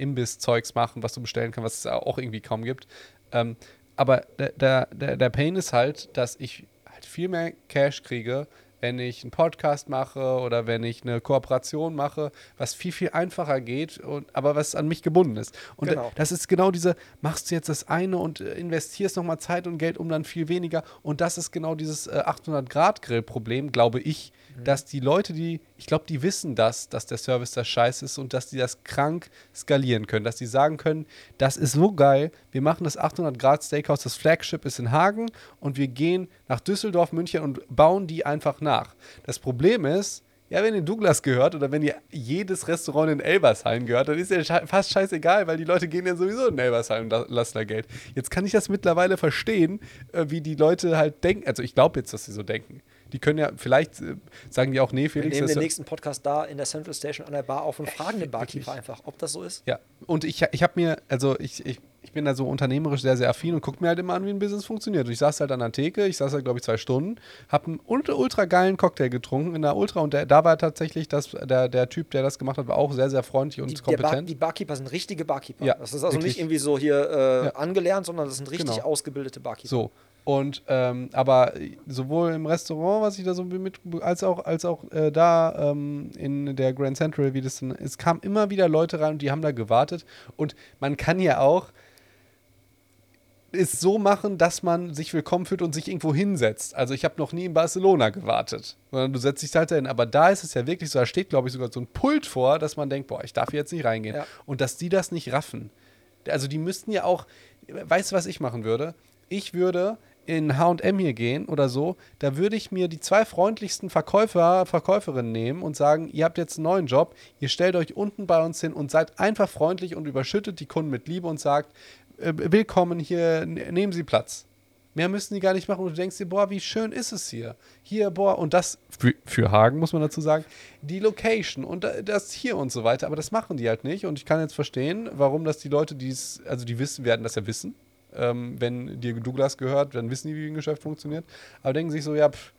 machen, was du bestellen kannst, was es auch irgendwie kaum gibt. Ähm, aber der, der, der, Pain ist halt, dass ich halt viel mehr Cash kriege, wenn ich einen Podcast mache oder wenn ich eine Kooperation mache, was viel, viel einfacher geht, und, aber was an mich gebunden ist. Und Genau. das ist genau diese, machst du jetzt das eine und äh, investierst nochmal Zeit und Geld um dann viel weniger. Und das ist genau dieses äh, 800-Grad-Grill-Problem, glaube ich, dass die Leute, die, ich glaube, die wissen das, dass der Service das scheiße ist und dass die das krank skalieren können. Dass die sagen können, das ist so geil, wir machen das 800-Grad-Steakhouse, das Flagship ist in Hagen und wir gehen nach Düsseldorf, München und bauen die einfach nach. Das Problem ist, ja, wenn ihr Douglas gehört oder wenn ihr jedes Restaurant in Elbersheim gehört, dann ist ja fast scheißegal, weil die Leute gehen ja sowieso in Elbersheim und la- lassen da Geld. Jetzt kann ich das mittlerweile verstehen, äh, wie die Leute halt denken. Also ich glaube jetzt, dass sie so denken. Die können ja, vielleicht äh, sagen die auch, nee, Wir Felix, nehmen das den nächsten Podcast da in der Central Station an der Bar auf und fragen den Barkeeper wirklich. einfach, ob das so ist. Ja, und ich, ich habe mir, also ich, ich, ich bin da so unternehmerisch sehr, sehr affin und gucke mir halt immer an, wie ein Business funktioniert. Und ich saß halt an der Theke, ich saß halt, glaube ich, zwei Stunden, habe einen ultra, ultra geilen Cocktail getrunken in der Ultra und der, da war tatsächlich das, der, der Typ, der das gemacht hat, war auch sehr, sehr freundlich und Die, der Bar, kompetent. die Barkeeper sind richtige Barkeeper. Ja, das ist also wirklich. nicht irgendwie so hier äh, Ja. angelernt, sondern das sind richtig Genau. ausgebildete Barkeeper. So. Und ähm, aber sowohl im Restaurant, was ich da so mit, als auch, als auch äh, da ähm, in der Grand Central, wie das denn, es kamen immer wieder Leute rein und die haben da gewartet. Und man kann ja auch es so machen, dass man sich willkommen fühlt und sich irgendwo hinsetzt. Also ich habe noch nie in Barcelona gewartet, sondern du setzt dich halt dahin. Aber da ist es ja wirklich so, da steht, glaube ich, sogar so ein Pult vor, dass man denkt, boah, ich darf hier jetzt nicht reingehen. Ja. Und dass die das nicht raffen. Also die müssten ja auch, weißt du, was ich machen würde? Ich würde in H&M hier gehen oder so, da würde ich mir die zwei freundlichsten Verkäufer, Verkäuferinnen nehmen und sagen, ihr habt jetzt einen neuen Job, ihr stellt euch unten bei uns hin und seid einfach freundlich und überschüttet die Kunden mit Liebe und sagt, äh, willkommen hier, n- nehmen Sie Platz. Mehr müssen die gar nicht machen und du denkst dir, boah, wie schön ist es hier. Hier, boah, und das für, für Hagen, muss man dazu sagen, die Location und da- das hier und so weiter, aber das machen die halt nicht und ich kann jetzt verstehen, warum das die Leute, die es, also die wissen, werden das ja wissen. Ähm, wenn dir Douglas gehört, dann wissen die, wie ein Geschäft funktioniert. Aber denken sich so, ja, pff,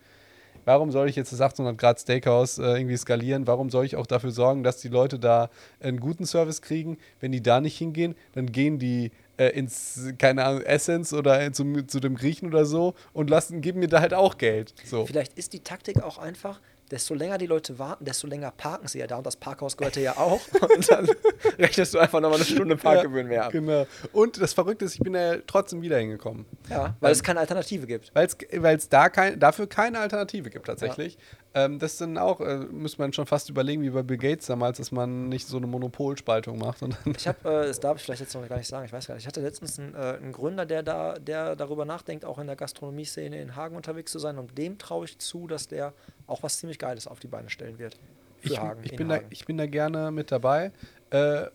warum soll ich jetzt das 800 Grad Steakhouse äh, irgendwie skalieren? Warum soll ich auch dafür sorgen, dass die Leute da einen guten Service kriegen? Wenn die da nicht hingehen, dann gehen die äh, ins, keine Ahnung, Essence oder zu, zu dem Griechen oder so und lassen, geben mir da halt auch Geld. So. Vielleicht ist die Taktik auch einfach, desto länger die Leute warten, desto länger parken sie ja da und das Parkhaus gehörte ja auch. Und dann rechnest du einfach nochmal eine Stunde Parkgebühren mehr ab. Genau. Und das Verrückte ist, ich bin ja trotzdem wieder hingekommen. Ja, weil es keine Alternative gibt. Weil es da kein, dafür keine Alternative gibt tatsächlich. Ähm, das dann auch, äh, muss man schon fast überlegen, wie bei Bill Gates damals, dass man nicht so eine Monopolspaltung macht. ich habe, äh, das darf ich vielleicht jetzt noch gar nicht sagen, ich weiß gar nicht, ich hatte letztens einen, äh, einen Gründer, der da, der darüber nachdenkt, auch in der Gastronomie-Szene in Hagen unterwegs zu sein und dem traue ich zu, dass der auch was ziemlich Geiles auf die Beine stellen wird. Für ich, Hagen, ich, bin. Da, ich bin da gerne mit dabei. Äh,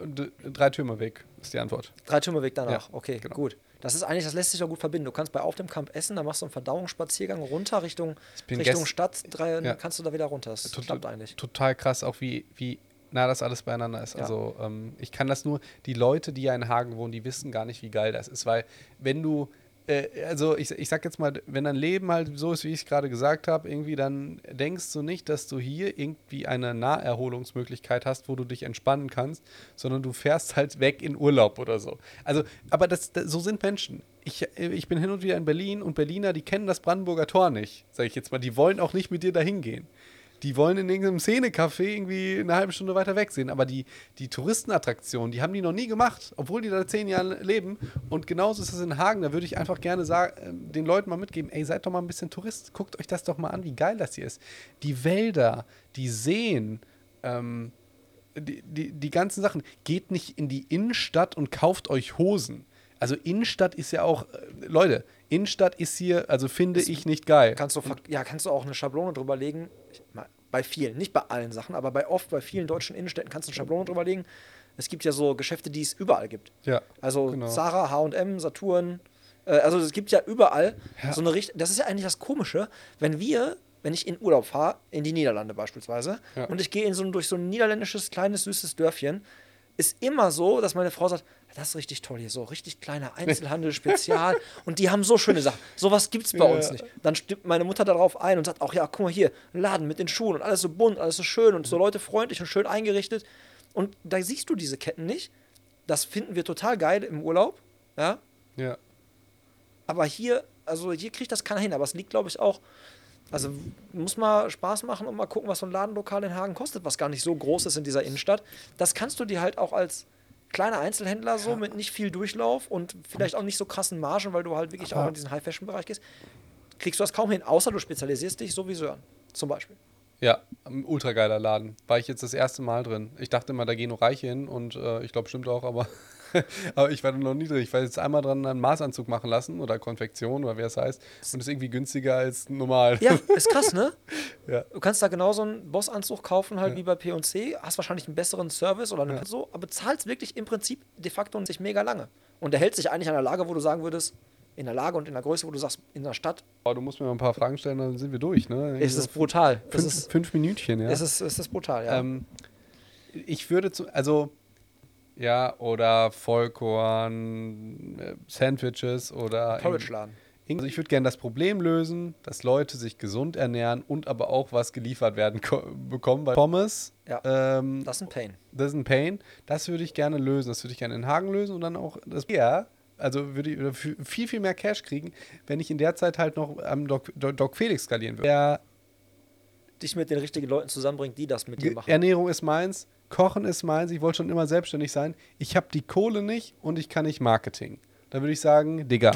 drei Türmerweg ist die Antwort. Drei Türmerweg danach, ja, okay, genau. gut. Das ist eigentlich, das lässt sich auch gut verbinden. Du kannst bei Auf dem Camp essen, da machst du einen Verdauungsspaziergang runter Richtung, Richtung Stadt, drei, ja. kannst du da wieder runter. Das total, klappt eigentlich. Total krass, auch wie, wie nah das alles beieinander ist. Ja. Also ähm, ich kann das nur, die Leute, die ja in Hagen wohnen, die wissen gar nicht, wie geil das ist, weil wenn du äh, also ich, ich sag jetzt mal, wenn dein Leben halt so ist, wie ich es gerade gesagt habe, irgendwie, dann denkst du nicht, dass du hier irgendwie eine Naherholungsmöglichkeit hast, wo du dich entspannen kannst, sondern du fährst halt weg in Urlaub oder so. Also, aber das, das so sind Menschen. Ich, ich bin hin und wieder in Berlin und Berliner, die kennen das Brandenburger Tor nicht, sag ich jetzt mal. Die wollen auch nicht mit dir dahin gehen die wollen in irgendeinem Szenecafé irgendwie eine halbe Stunde weiter weg sehen. Aber die, die Touristenattraktionen, die haben die noch nie gemacht, obwohl die da zehn Jahre leben. Und genauso ist es in Hagen. Da würde ich einfach gerne sagen, äh, den Leuten mal mitgeben: ey, seid doch mal ein bisschen Tourist. Guckt euch das doch mal an, wie geil das hier ist. Die Wälder, die Seen, ähm, die, die, die ganzen Sachen. Geht nicht in die Innenstadt und kauft euch Hosen. Also Innenstadt ist ja auch, äh, Leute, Innenstadt ist hier, also finde das ich nicht geil. Kannst du, ja, kannst du auch eine Schablone drüber legen. Bei vielen, nicht bei allen Sachen, aber bei oft, bei vielen deutschen Innenstädten kannst du eine Schablone drüber legen. Es gibt ja so Geschäfte, die es überall gibt. Ja. Also genau. Zara, H&M, Saturn. Äh, also es gibt ja überall ja. so eine Richtung. Das ist ja eigentlich das Komische, wenn wir wenn ich in Urlaub fahre, in die Niederlande beispielsweise, ja. und ich gehe in so ein, durch so ein niederländisches, kleines, süßes Dörfchen, ist immer so, dass meine Frau sagt, das ist richtig toll hier, so richtig kleiner Einzelhandel, Spezial. und die haben so schöne Sachen. Sowas gibt es bei ja. uns nicht. Dann stimmt meine Mutter darauf ein und sagt auch, ja, guck mal hier, ein Laden mit den Schuhen und alles so bunt, alles so schön und so Leute freundlich und schön eingerichtet. Und da siehst du diese Ketten nicht. Das finden wir total geil im Urlaub. Ja. Ja. Aber hier, also hier kriegt das keiner hin. Aber es liegt, glaube ich, auch also muss mal Spaß machen und mal gucken, was so ein Ladenlokal in Hagen kostet, was gar nicht so groß ist in dieser Innenstadt. Das kannst du dir halt auch als kleiner Einzelhändler so mit nicht viel Durchlauf und vielleicht auch nicht so krassen Margen, weil du halt wirklich Aber auch in diesen High-Fashion-Bereich gehst, kriegst du das kaum hin, außer du spezialisierst dich so wie Sören zum Beispiel. Ja, ultra geiler Laden. War ich jetzt das erste Mal drin. Ich dachte immer, da gehen nur Reiche hin und äh, ich glaube, stimmt auch, aber aber ich war noch nie drin. Ich war jetzt einmal dran einen Maßanzug machen lassen oder Konfektion oder wie es heißt. Und ist irgendwie günstiger als normal. Ja, ist krass, ne? ja. Du kannst da genauso einen Bossanzug kaufen, halt ja. wie bei P&C, hast wahrscheinlich einen besseren Service oder ja. so, aber zahlst wirklich im Prinzip de facto sich mega lange. Und er hält sich eigentlich an der Lage, wo du sagen würdest, in der Lage und in der Größe, wo du sagst, in der Stadt. Oh, du musst mir mal ein paar Fragen stellen, dann sind wir durch, ne? Es ist brutal. Fünf, es ist, fünf Minütchen, ja. Es ist, es ist brutal, ja. Ähm, ich würde zu, also ja, oder Vollkorn, äh, Sandwiches oder. Porridge-Laden. Also ich würde gerne das Problem lösen, dass Leute sich gesund ernähren und aber auch was geliefert werden bekommen bei Pommes. Ja. Ähm, das ist ein Pain. Das ist ein Pain. Das würde ich gerne lösen. Das würde ich gerne in Hagen lösen und dann auch das Bier. Also würde ich viel, viel mehr Cash kriegen, wenn ich in der Zeit halt noch am Doc, Doc Felix skalieren würde. Der dich mit den richtigen Leuten zusammenbringt, die das mit dir machen. Ernährung ist meins. Kochen ist meins, ich wollte schon immer selbstständig sein. Ich habe die Kohle nicht und ich kann nicht Marketing. Da würde ich sagen, Digga.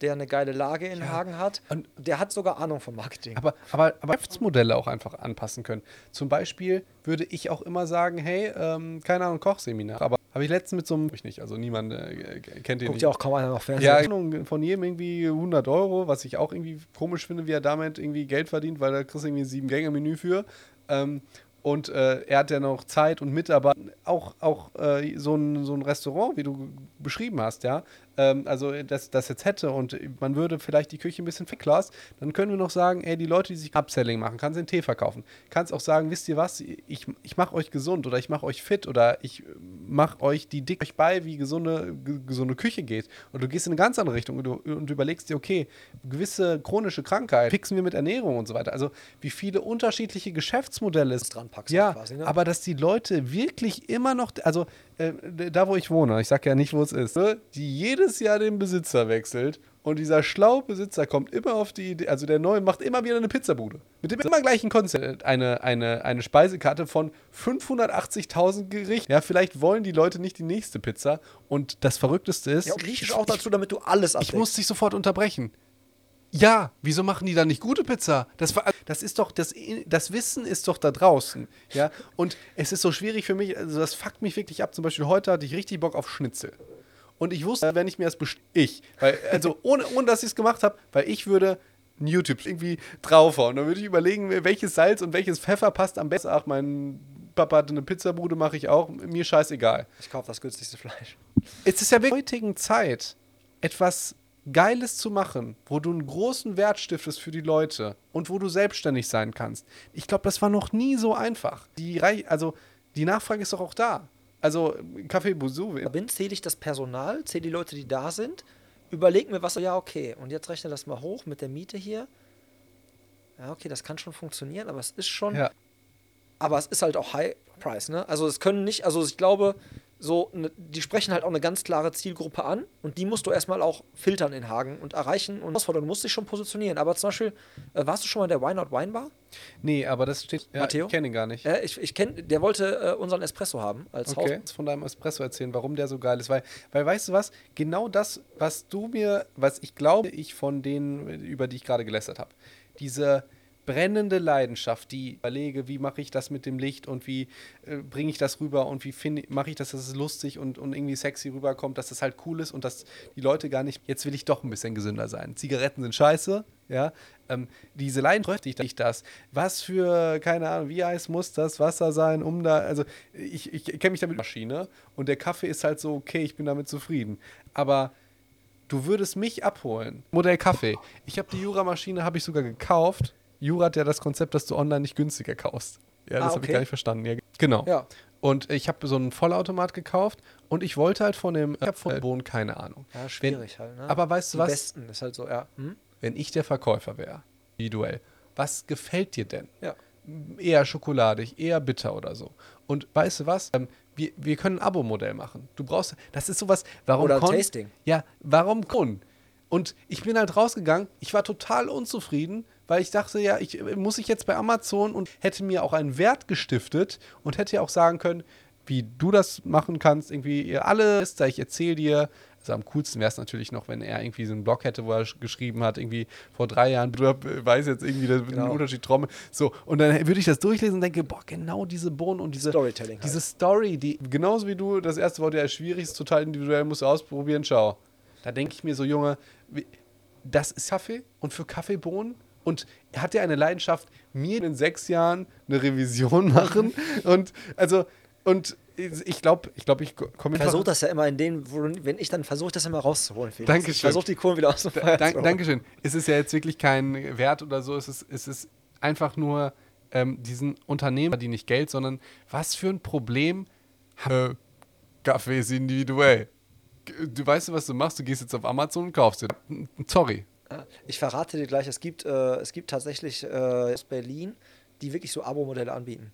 Der eine geile Lage in ja. Hagen hat. Und der hat sogar Ahnung vom Marketing. Aber, aber, aber Geschäftsmodelle auch einfach anpassen können. Zum Beispiel würde ich auch immer sagen, hey, ähm, keine Ahnung, Kochseminar. Aber habe ich letztens mit so einem, ich nicht, also niemand äh, kennt den Guckt ja auch kaum einer noch Fernsehen. Ja, von jedem irgendwie 100 Euro, was ich auch irgendwie komisch finde, wie er damit irgendwie Geld verdient, weil da kriegst du irgendwie ein Sieben-Gänge-Menü für. Ähm, und äh, er hat ja noch Zeit und Mitarbeiter. Auch, auch äh, so, ein, so ein Restaurant, wie du beschrieben hast, ja. Ähm, also, das, das jetzt hätte und man würde vielleicht die Küche ein bisschen verklassen, dann können wir noch sagen, ey, die Leute, die sich Upselling machen, kannst den Tee verkaufen. Kannst auch sagen, wisst ihr was, ich, ich mache euch gesund oder ich mache euch fit oder ich mach euch die dick euch bei, wie gesunde, gesunde Küche geht. Und du gehst in eine ganz andere Richtung und du, und überlegst dir, okay, gewisse chronische Krankheit fixen wir mit Ernährung und so weiter. Also wie viele unterschiedliche Geschäftsmodelle es dran packst ja, quasi, ne? aber dass die Leute wirklich immer noch, also äh, da wo ich wohne, ich sag ja nicht, wo es ist, ne, die jedes Jahr den Besitzer wechselt und dieser schlaue Besitzer kommt immer auf die Idee, also der neue macht immer wieder eine Pizzabude. Mit dem immer gleichen Konzept. Eine, eine, eine Speisekarte von 580.000 Gerichten. Ja, vielleicht wollen die Leute nicht die nächste Pizza. Und das Verrückteste ist. Ja, Griechisch auch dazu, damit du alles Ich muss dich sofort unterbrechen. Ja, wieso machen die dann nicht gute Pizza? Das, das ist doch, das, das Wissen ist doch da draußen. Ja, und es ist so schwierig für mich, also das fuckt mich wirklich ab. Zum Beispiel heute hatte ich richtig Bock auf Schnitzel. Und ich wusste, wenn ich mir das ich, weil, also ohne, ohne dass ich es gemacht habe, weil ich würde ein YouTube irgendwie draufhauen. Dann würde ich überlegen, welches Salz und welches Pfeffer passt am besten. Ach, mein Papa hatte eine Pizzabude, mache ich auch. Mir scheißegal. Ich kaufe das günstigste Fleisch. Es ist ja in der heutigen Zeit etwas Geiles zu machen, wo du einen großen Wert stiftest für die Leute und wo du selbstständig sein kannst. Ich glaube, das war noch nie so einfach. Die, also, die Nachfrage ist doch auch da. Also Café Bouzou. Bin, zähle ich das Personal, zähle die Leute, die da sind, überleg mir was, ja okay, und jetzt rechne das mal hoch mit der Miete hier. Ja, okay, das kann schon funktionieren, aber es ist schon, ja. aber es ist halt auch High Price, ne? Also es können nicht, also ich glaube, so, ne, die sprechen halt auch eine ganz klare Zielgruppe an und die musst du erstmal auch filtern in Hagen und erreichen und herausfordern. Du musst dich schon positionieren. Aber zum Beispiel, äh, warst du schon mal in der Why Not Wine Bar? Nee, aber das steht. Ja, Matteo? Ich kenne ihn gar nicht. Äh, ich ich kenne, der wollte äh, unseren Espresso haben als okay. Haus. von deinem Espresso erzählen, warum der so geil ist. Weil, weil, weißt du was? Genau das, was du mir, was ich glaube, ich von denen, über die ich gerade gelästert habe, diese brennende Leidenschaft, die überlege, wie mache ich das mit dem Licht und wie äh, bringe ich das rüber und wie mache ich das, dass es lustig und, und irgendwie sexy rüberkommt, dass das halt cool ist und dass die Leute gar nicht, jetzt will ich doch ein bisschen gesünder sein. Zigaretten sind scheiße, ja. Ähm, diese Leidenschaft, ich das, was für, keine Ahnung, wie heiß muss das Wasser sein, um da, also ich, ich kenne mich damit Maschine und der Kaffee ist halt so, okay, ich bin damit zufrieden. Aber du würdest mich abholen. Modell Kaffee. Ich habe die Jura-Maschine, habe ich sogar gekauft Jura hat ja das Konzept, dass du online nicht günstiger kaufst. Ja, das ah, okay. habe ich gar nicht verstanden. Ja, genau. Ja. Und ich habe so einen Vollautomat gekauft und ich wollte halt von dem, ich habe von Bohnen keine Ahnung. Ja, schwierig Wenn, halt, ne? Aber weißt du was? Besten ist halt so, ja. Hm? Wenn ich der Verkäufer wäre, individuell, was gefällt dir denn? Ja. Eher schokoladig, eher bitter oder so. Und weißt du was? Ähm, wir, wir können ein Abo-Modell machen. Du brauchst, das ist sowas, warum Oder Tasting. Ja, warum Kon? Und ich bin halt rausgegangen, ich war total unzufrieden, weil ich dachte, ja, ich muss ich jetzt bei Amazon und hätte mir auch einen Wert gestiftet und hätte ja auch sagen können, wie du das machen kannst, irgendwie ihr alles, ich erzähle dir. Also am coolsten wäre es natürlich noch, wenn er irgendwie so einen Blog hätte, wo er geschrieben hat, irgendwie vor drei Jahren, du weißt jetzt irgendwie den genau. Unterschied Trommel. So, und dann würde ich das durchlesen und denke, boah, genau diese Bohnen und diese Storytelling. Diese halt. Story, die genauso wie du, das erste Wort ja schwierig ist, total individuell, musst du ausprobieren, schau. Da denke ich mir so, Junge, das ist Kaffee und für Kaffeebohnen und er hat ja eine Leidenschaft, mir in sechs Jahren eine Revision machen. und also, und ich glaube, ich glaube, ich komme Ich versuche das ja immer in den, wo, wenn ich dann versuche, das immer rauszuholen. Felix. Dankeschön. Ich versuche die Kohlen wieder auszuholen. Da, Dankeschön. Es ist ja jetzt wirklich kein Wert oder so. Es ist, es ist einfach nur ähm, diesen Unternehmer, die nicht Geld, sondern was für ein Problem. Äh, Kaffee ist individuell. Du weißt, was du machst. Du gehst jetzt auf Amazon und kaufst dir. Sorry. Ich verrate dir gleich, es gibt, äh, es gibt tatsächlich äh, aus Berlin, die wirklich so Abo-Modelle anbieten.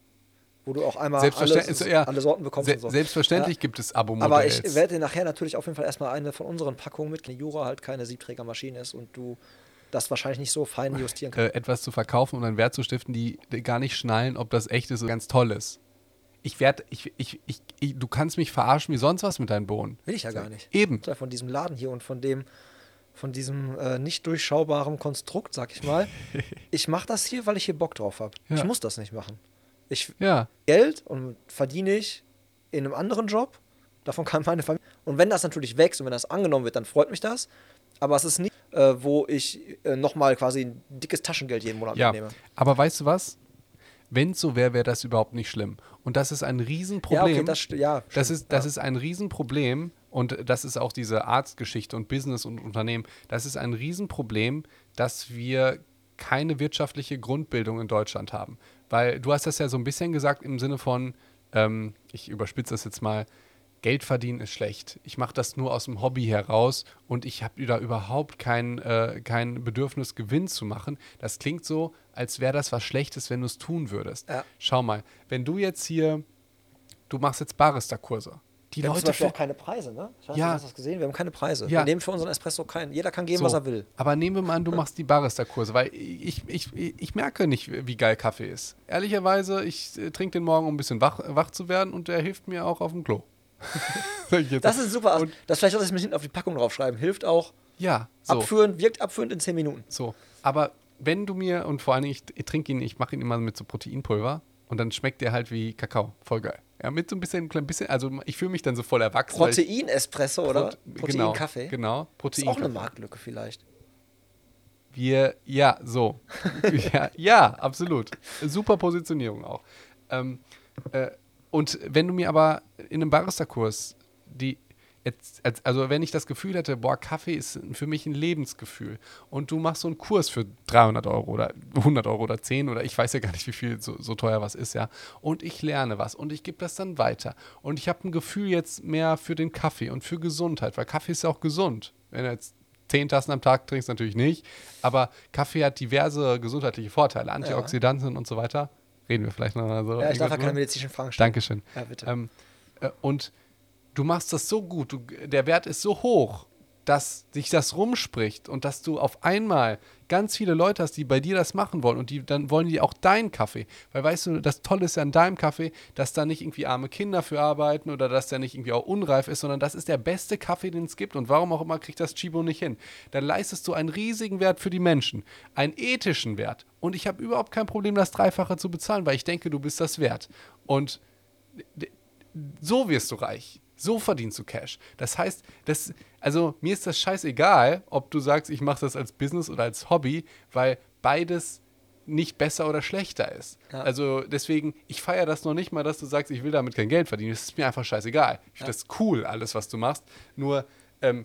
Wo du auch einmal alle, ja, alle, Sorten bekommst. Se so. Selbstverständlich ja. gibt es Abo-Modelle. Aber ich werde dir nachher natürlich auf jeden Fall erstmal eine von unseren Packungen mit, Jura halt keine Siebträgermaschine ist und du das wahrscheinlich nicht so fein justieren kannst. Äh, etwas zu verkaufen und einen Wert zu stiften, die, die gar nicht schnallen, ob das echt ist oder ganz toll ist. Ich werde, ich, ich, ich, ich, du kannst mich verarschen wie sonst was mit deinen Bohnen. Will ich ja gar nicht. Eben. Von diesem Laden hier und von dem, von diesem äh, nicht durchschaubaren Konstrukt, sag ich mal. ich mache das hier, weil ich hier Bock drauf habe. Ja. Ich muss das nicht machen. Ich ja. Geld und verdiene ich in einem anderen Job. Davon kann meine Familie. Und wenn das natürlich wächst und wenn das angenommen wird, dann freut mich das. Aber es ist nicht, äh, wo ich äh, nochmal quasi ein dickes Taschengeld jeden Monat ja. mitnehme. Aber weißt du was? Wenn es so wäre, wäre das überhaupt nicht schlimm. Und das ist ein Riesenproblem. Ja, okay, das, ja, das, ist, das ist ein Riesenproblem, und das ist auch diese Arztgeschichte und Business und Unternehmen. Das ist ein Riesenproblem, dass wir keine wirtschaftliche Grundbildung in Deutschland haben. Weil du hast das ja so ein bisschen gesagt im Sinne von, ähm, ich überspitze das jetzt mal, Geld verdienen ist schlecht. Ich mache das nur aus dem Hobby heraus und ich habe da überhaupt kein, äh, kein Bedürfnis, Gewinn zu machen. Das klingt so, als wäre das was Schlechtes, wenn du es tun würdest. Ja. Schau mal, wenn du jetzt hier, du machst jetzt Barista-Kurse. Die Wir haben Leute Beispiel fi- auch keine Preise, ne? Ich weiß Ja. hast du das gesehen? Wir haben keine Preise. Ja. Wir nehmen für unseren Espresso keinen. Jeder kann geben, So, was er will. Aber nehmen wir mal an, du machst die Barista-Kurse, weil ich, ich, ich merke nicht, wie geil Kaffee ist. Ehrlicherweise, ich äh, trinke den morgen, um ein bisschen wach, wach zu werden und der hilft mir auch auf dem Klo. Das ist super. Und- das vielleicht sollte ich mir hinten auf die Packung draufschreiben. Hilft auch. ja, so. Abführen, wirkt abführend in 10 Minuten. So, aber wenn du mir, und vor allen Dingen, ich, ich trinke ihn, ich mache ihn immer mit so Proteinpulver und dann schmeckt der halt wie Kakao. Voll geil. Ja, mit so ein bisschen, klein bisschen also ich fühle mich dann so voll erwachsen. Protein-Espresso oder genau, Protein-Kaffee. Genau, Ist Protein. auch eine Marktlücke vielleicht. Wir, ja, so. ja, ja, absolut. Super Positionierung auch. Ähm, äh, und wenn du mir aber in einem Barista-Kurs die, jetzt, also wenn ich das Gefühl hätte, boah, Kaffee ist für mich ein Lebensgefühl und du machst so einen Kurs für 300 Euro oder 100 Euro oder 10 oder ich weiß ja gar nicht, wie viel so, so teuer was ist, ja, und ich lerne was und ich gebe das dann weiter und ich habe ein Gefühl jetzt mehr für den Kaffee und für Gesundheit, weil Kaffee ist ja auch gesund. Wenn du jetzt zehn Tassen am Tag trinkst, natürlich nicht, aber Kaffee hat diverse gesundheitliche Vorteile, Antioxidantien und so weiter. Reden wir vielleicht noch mal so. Ja, ich darf ja keine medizinischen Fragen stellen. Dankeschön. Ja, bitte. Ähm, äh, und du machst das so gut, du, der Wert ist so hoch, dass sich das rumspricht und dass du auf einmal ganz viele Leute hast, die bei dir das machen wollen und die dann wollen die auch deinen Kaffee. Weil weißt du, das Tolle ist ja an deinem Kaffee, dass da nicht irgendwie arme Kinder für arbeiten oder dass der nicht irgendwie auch unreif ist, sondern das ist der beste Kaffee, den es gibt und warum auch immer kriegt das Chibo nicht hin. Dann leistest du einen riesigen Wert für die Menschen, einen ethischen Wert und ich habe überhaupt kein Problem, das Dreifache zu bezahlen, weil ich denke, du bist das wert. Und so wirst du reich. So verdienst du Cash. Das heißt, das, also mir ist das scheißegal, ob du sagst, ich mache das als Business oder als Hobby, weil beides nicht besser oder schlechter ist. Ja. Also deswegen, ich feiere das noch nicht mal, dass du sagst, ich will damit kein Geld verdienen. Das ist mir einfach scheißegal. Ich finde das cool, alles, was du machst. Nur, ähm,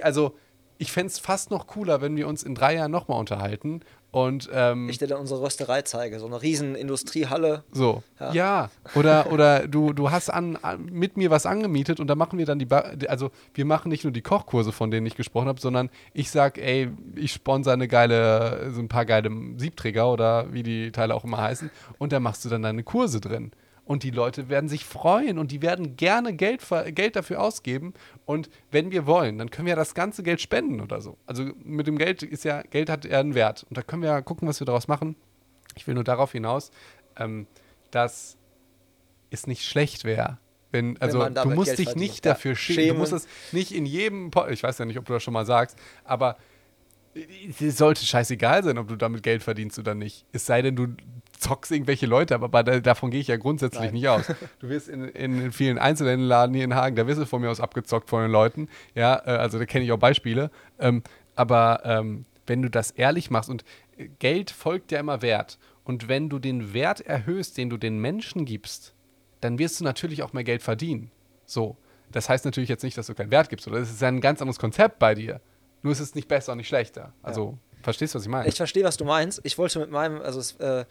also ich fände es fast noch cooler, wenn wir uns in drei Jahren nochmal unterhalten und ähm, Ich dir dann unsere Rösterei zeige. So eine riesen Industriehalle. so. Ja. Ja. Oder, oder du, du hast an, an, mit mir was angemietet und da machen wir dann die, ba also wir machen nicht nur die Kochkurse, von denen ich gesprochen habe, sondern ich sag, ey, ich sponsere eine geile, so ein paar geile Siebträger oder wie die Teile auch immer heißen und da machst du dann deine Kurse drin. Und die Leute werden sich freuen und die werden gerne Geld, Geld dafür ausgeben. Und wenn wir wollen, dann können wir das ganze Geld spenden oder so. Also mit dem Geld ist ja, Geld hat ja einen Wert. Und da können wir ja gucken, was wir daraus machen. Ich will nur darauf hinaus, ähm, dass es nicht schlecht wäre. Wenn, also man du musst Geld dich verdient. nicht Ja, dafür schämen. Du schämen. musst es nicht in jedem, Po- ich weiß ja nicht, ob du das schon mal sagst, aber es sollte scheißegal sein, ob du damit Geld verdienst oder nicht. Es sei denn, du zockst irgendwelche Leute, aber bei, davon gehe ich ja grundsätzlich Nein. nicht aus. Du wirst in, in vielen Einzelhändlerladen hier in Hagen, da wirst du von mir aus abgezockt von den Leuten. Ja, äh, also da kenne ich auch Beispiele. Ähm, aber ähm, wenn du das ehrlich machst und äh, Geld folgt ja immer Wert. Und wenn du den Wert erhöhst, den du den Menschen gibst, dann wirst du natürlich auch mehr Geld verdienen. So. Das heißt natürlich jetzt nicht, dass du keinen Wert gibst, oder? Das ist ja ein ganz anderes Konzept bei dir. Nur ist es nicht besser und nicht schlechter. Also, verstehst du, was ich meine? Ich verstehe, was du meinst. Ich wollte mit meinem, also es äh,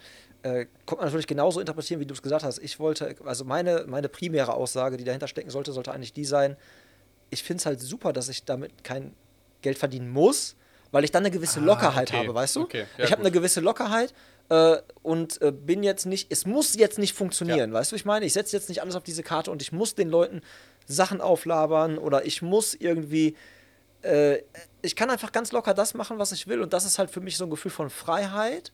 äh, kommt man natürlich genauso interpretieren, wie du es gesagt hast. Ich wollte, also meine, meine primäre Aussage, die dahinter stecken sollte, sollte eigentlich die sein, ich finde es halt super, dass ich damit kein Geld verdienen muss, weil ich dann eine gewisse Ah, Lockerheit okay. habe, weißt du? Okay, ja, ich habe eine gewisse Lockerheit äh, und äh, bin jetzt nicht, es muss jetzt nicht funktionieren, weißt du, ich meine, ich setze jetzt nicht alles auf diese Karte und ich muss den Leuten Sachen auflabern oder ich muss irgendwie äh, ich kann einfach ganz locker das machen, was ich will. Und das ist halt für mich so ein Gefühl von Freiheit.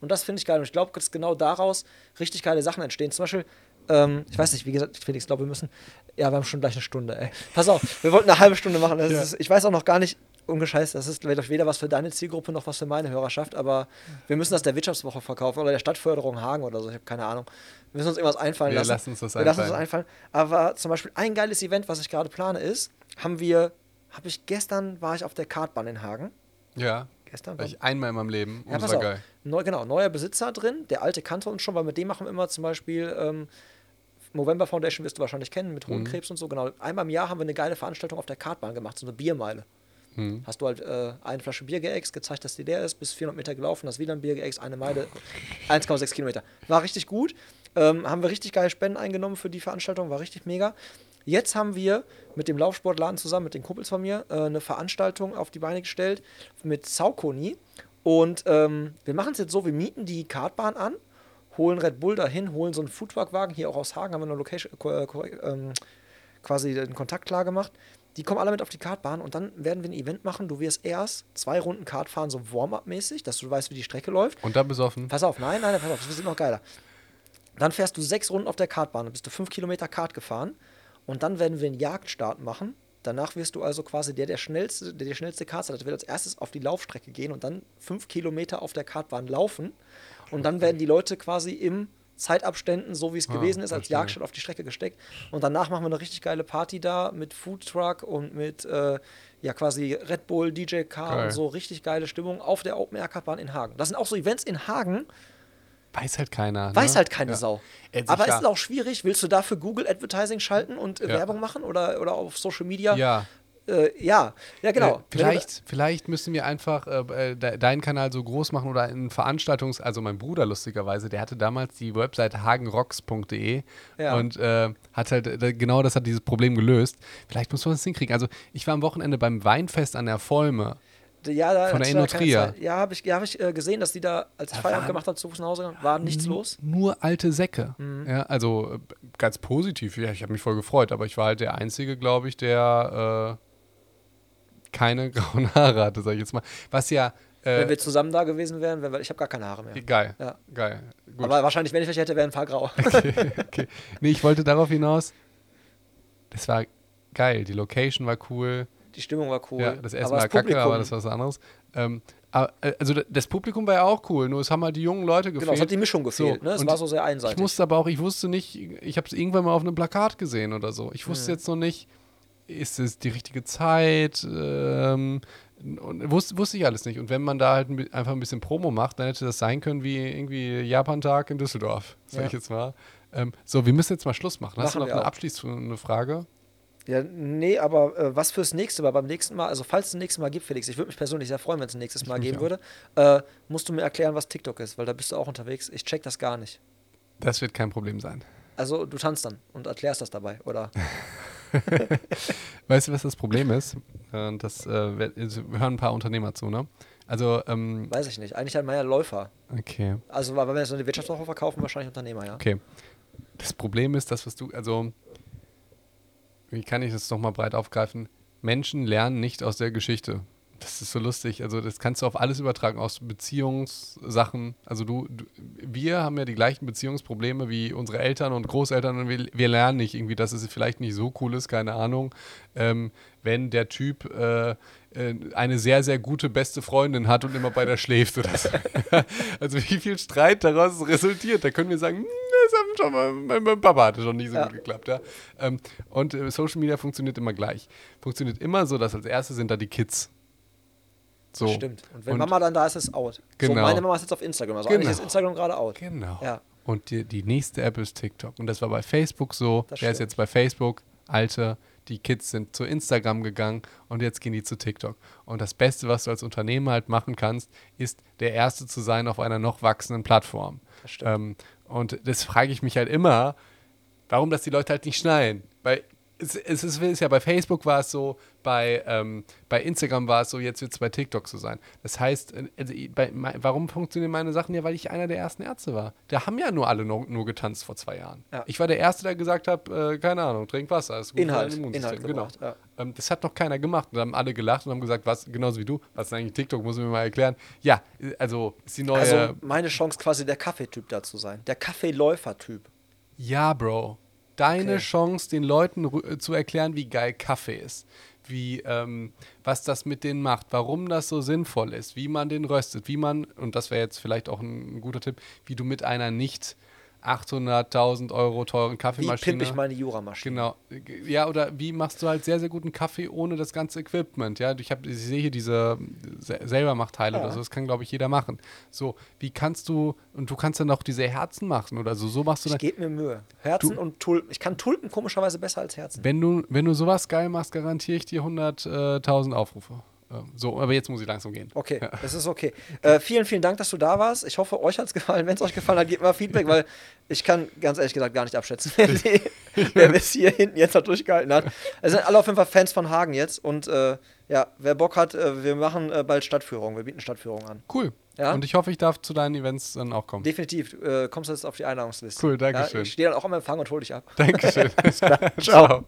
Und das finde ich geil. Und ich glaube, dass genau daraus richtig geile Sachen entstehen. Zum Beispiel, ähm, ich weiß nicht, wie gesagt, Felix, glaube, wir müssen. Ja, wir haben schon gleich eine Stunde, ey. Pass auf, wir wollten eine halbe Stunde machen. Ja. ist, ich weiß auch noch gar nicht, ungescheißt, das ist vielleicht weder was für deine Zielgruppe noch was für meine Hörerschaft, aber wir müssen das der Wirtschaftswoche verkaufen oder der Stadtförderung Hagen oder so, ich habe keine Ahnung. Wir müssen uns irgendwas einfallen Wir lassen. lassen uns das wir lassen uns das einfallen. einfallen. Aber zum Beispiel ein geiles Event, was ich gerade plane, ist, haben wir, habe ich gestern, war ich auf der Kartbahn in Hagen. ja. Gestern? War ich einmal in meinem Leben. Ja, pass auf. geil. Neu, genau, neuer Besitzer drin. Der alte kannte uns schon, weil mit dem machen wir immer zum Beispiel ähm, Movember Foundation wirst du wahrscheinlich kennen, mit Mhm. Hohenkrebs und so. Genau. Einmal im Jahr haben wir eine geile Veranstaltung auf der Kartbahn gemacht, so eine Biermeile. Mhm. Hast du halt äh, eine Flasche Bier geäxt, gezeigt, dass die leer ist, bis 400 Meter gelaufen, hast wieder ein Bier geäxt, eine Meile, 1,6 Kilometer. War richtig gut. Ähm, haben wir richtig geile Spenden eingenommen für die Veranstaltung, war richtig mega. Jetzt haben wir mit dem Laufsportladen zusammen, mit den Kumpels von mir, äh, eine Veranstaltung auf die Beine gestellt mit Saucony. Und ähm, wir machen es jetzt so, wir mieten die Kartbahn an, holen Red Bull dahin, holen so einen Foodtruck-Wagen, hier auch aus Hagen haben wir eine Location, äh, ähm, quasi den Kontakt klar gemacht. Die kommen alle mit auf die Kartbahn und dann werden wir ein Event machen. Du wirst erst zwei Runden Kart fahren, so Warm-up-mäßig, dass du weißt, wie die Strecke läuft. Und dann besoffen. Pass auf, nein, nein, pass auf, das wird noch geiler. Dann fährst du sechs Runden auf der Kartbahn, dann bist du fünf Kilometer Kart gefahren und dann werden wir einen Jagdstart machen. Danach wirst du also quasi der, der schnellste, der die schnellste Kart hat, wird als erstes auf die Laufstrecke gehen und dann fünf Kilometer auf der Kartbahn laufen. Und dann werden die Leute quasi im Zeitabständen, so wie es Ah, gewesen ist, als. Jagdstart auf die Strecke gesteckt. Und danach machen wir eine richtig geile Party da mit Foodtruck und mit äh, ja quasi Red Bull, DJ Car Geil. und so richtig geile Stimmung auf der Open Air Kartbahn in Hagen. Das sind auch so Events in Hagen, Weiß halt keiner. weiß ne? halt keine Ja. Sau. Ey, Aber ist es auch schwierig, willst du dafür Google Advertising schalten und äh, Ja. Werbung machen oder, oder auf Social Media? Ja. Äh, ja. ja, genau. Äh, vielleicht, vielleicht müssen wir einfach äh, äh, de deinen Kanal so groß machen oder in Veranstaltungs-, also mein Bruder lustigerweise, der hatte damals die Website hagenrocks.de Ja. und äh, hat halt äh, genau das hat dieses Problem gelöst. Vielleicht muss man das hinkriegen. Also ich war am Wochenende beim Weinfest an der Volme. Da, ja, da, von der Industria. Zeit. Ja, habe ich, ja, hab ich äh, gesehen, dass die da, als ich Feierabend waren- gemacht habe, zu Fuß nach Hause gegangen, war nichts los. Nur alte Säcke. Mhm. Ja, also äh, ganz positiv. Ja, ich habe mich voll gefreut, aber ich war halt der Einzige, glaube ich, der äh, keine grauen Haare hatte, sag ich jetzt mal. Was ja äh, Wenn wir zusammen da gewesen wären, wären wir, ich habe gar keine Haare mehr. geil, Ja. geil. Gut. Aber wahrscheinlich, wenn ich welche hätte, wären ein paar grau. okay, okay. Nee, ich wollte darauf hinaus. Das war geil. Die Location war cool. Die Stimmung war cool. Ja, das Essen aber war kacke, Publikum- aber das war was anderes. Ähm, äh, also das Publikum war ja auch cool, nur es haben halt die jungen Leute gefehlt. Genau, es hat die Mischung gefehlt. So, ne? Es war so sehr einseitig. Ich musste aber auch, ich wusste nicht, ich habe es irgendwann mal auf einem Plakat gesehen oder so. Ich wusste jetzt noch nicht, ist es die richtige Zeit? Ähm, und wusste, wusste ich alles nicht. Und wenn man da halt einfach ein bisschen Promo macht, dann hätte das sein können wie irgendwie Japantag in Düsseldorf, sag Ja. ich jetzt mal. Ähm, so, wir müssen jetzt mal Schluss machen. Hast du Machen noch eine abschließende Frage? Ja, nee, aber äh, was fürs nächste Mal? Beim nächsten Mal, also falls es ein nächstes Mal gibt, Felix, ich würde mich persönlich sehr freuen, wenn es ein nächstes Mal mich geben würde, äh, musst du mir erklären, was TikTok ist, weil da bist du auch unterwegs. Ich check das gar nicht. Das wird kein Problem sein. Also du tanzt dann und erklärst das dabei, oder? Weißt du, was das Problem ist? Und das äh, es hören ein paar Unternehmer zu, ne? Also, ähm, Weiß ich nicht. Eigentlich hat man ja Läufer. okay. Also weil wenn wir so eine Wirtschaftswoche verkaufen, wahrscheinlich Unternehmer, ja. Okay. Das Problem ist, das, was du, also, wie kann ich das nochmal breit aufgreifen? Menschen lernen nicht aus der Geschichte. Das ist so lustig. Also, das kannst du auf alles übertragen, aus Beziehungssachen. Also, du, du wir haben ja die gleichen Beziehungsprobleme wie unsere Eltern und Großeltern und wir, wir lernen nicht irgendwie, dass es vielleicht nicht so cool ist, keine Ahnung, ähm, wenn der Typ äh, äh, eine sehr, sehr gute beste Freundin hat und immer bei der schläft oder so. also, wie viel Streit daraus resultiert. Da können wir sagen, "Hm, das schon mal, mein, mein Papa hatte schon nicht so Ja. gut geklappt. Ja? Ähm, und äh, Social Media funktioniert immer gleich. Funktioniert immer so, dass als erstes sind da die Kids. So. Stimmt. Und wenn Und- Mama dann da ist, ist es out. So, Genau. meine Mama ist jetzt auf Instagram. Also Genau. eigentlich ist Instagram gerade out. Genau. Ja. Und die, die nächste App ist TikTok. Und das war bei Facebook so. Das Der ist jetzt bei Facebook. Alte, die Kids sind zu Instagram gegangen und jetzt gehen die zu TikTok. Und das Beste, was du als Unternehmer halt machen kannst, ist der Erste zu sein auf einer noch wachsenden Plattform. Das stimmt. Ähm, und das frage ich mich halt immer, warum das die Leute halt nicht schnallen. Weil es, es ist, ist ja bei Facebook war es so, bei, ähm, bei Instagram war es so, jetzt wird es bei TikTok so sein. Das heißt, äh, also, bei, warum funktionieren meine Sachen ja? Weil ich einer der ersten Ärzte war. Da haben ja nur alle nur, nur getanzt vor zwei Jahren. Ja. Ich war der Erste, der gesagt hat, äh, keine Ahnung, trink Wasser. Ist gut für Inhalt, Immunsystem. Inhalt genau. ja. Ähm, das hat noch keiner gemacht. Und dann haben alle gelacht und haben gesagt, was, genauso wie du, was ist eigentlich TikTok, muss mir mal erklären. Ja, also ist die neue. Also meine Chance quasi der Kaffeetyp da zu sein. Der Kaffeeläufer-Typ. Ja, Bro. Deine Okay. Chance, den Leuten äh, zu erklären, wie geil Kaffee ist. Wie, ähm, was das mit denen macht, warum das so sinnvoll ist, wie man den röstet, wie man, und das wäre jetzt vielleicht auch ein, guter Tipp, wie du mit einer nicht 800.000 Euro teuren Wie Kaffeemaschine. pimpe ich meine Juramaschine? Genau. Ja, oder wie machst du halt sehr, sehr guten Kaffee ohne das ganze Equipment? Ja, ich, hab, ich sehe hier diese Se Selbermachteile Ja. oder so, das kann, glaube ich, jeder machen. So, wie kannst du, und du kannst dann auch diese Herzen machen oder so, so machst du Ich dann. gebe mir Mühe. Herzen und Tulpen. Ich kann Tulpen komischerweise besser als Herzen. Wenn du, wenn du sowas geil machst, garantiere ich dir 100.000 Aufrufe. Ähm, so, aber jetzt muss ich langsam gehen. Okay, das ist okay. Äh, vielen, vielen Dank, dass du da warst. Ich hoffe, euch hat es gefallen. Wenn es euch gefallen hat, gebt mal Feedback, weil ich kann ganz ehrlich gesagt gar nicht abschätzen, wer, die, wer bis hier hinten jetzt noch durchgehalten hat. Es sind alle auf jeden Fall Fans von Hagen jetzt und äh, ja, wer Bock hat, äh, wir machen äh, bald Stadtführung. Wir bieten Stadtführung an. Cool. Ja? Und ich hoffe, ich darf zu deinen Events dann auch kommen. Definitiv. Äh, kommst du jetzt auf die Einladungsliste. Cool, danke schön. Ja, ich stehe dann auch am Empfang und hole dich ab. Dankeschön. Ciao. Ciao.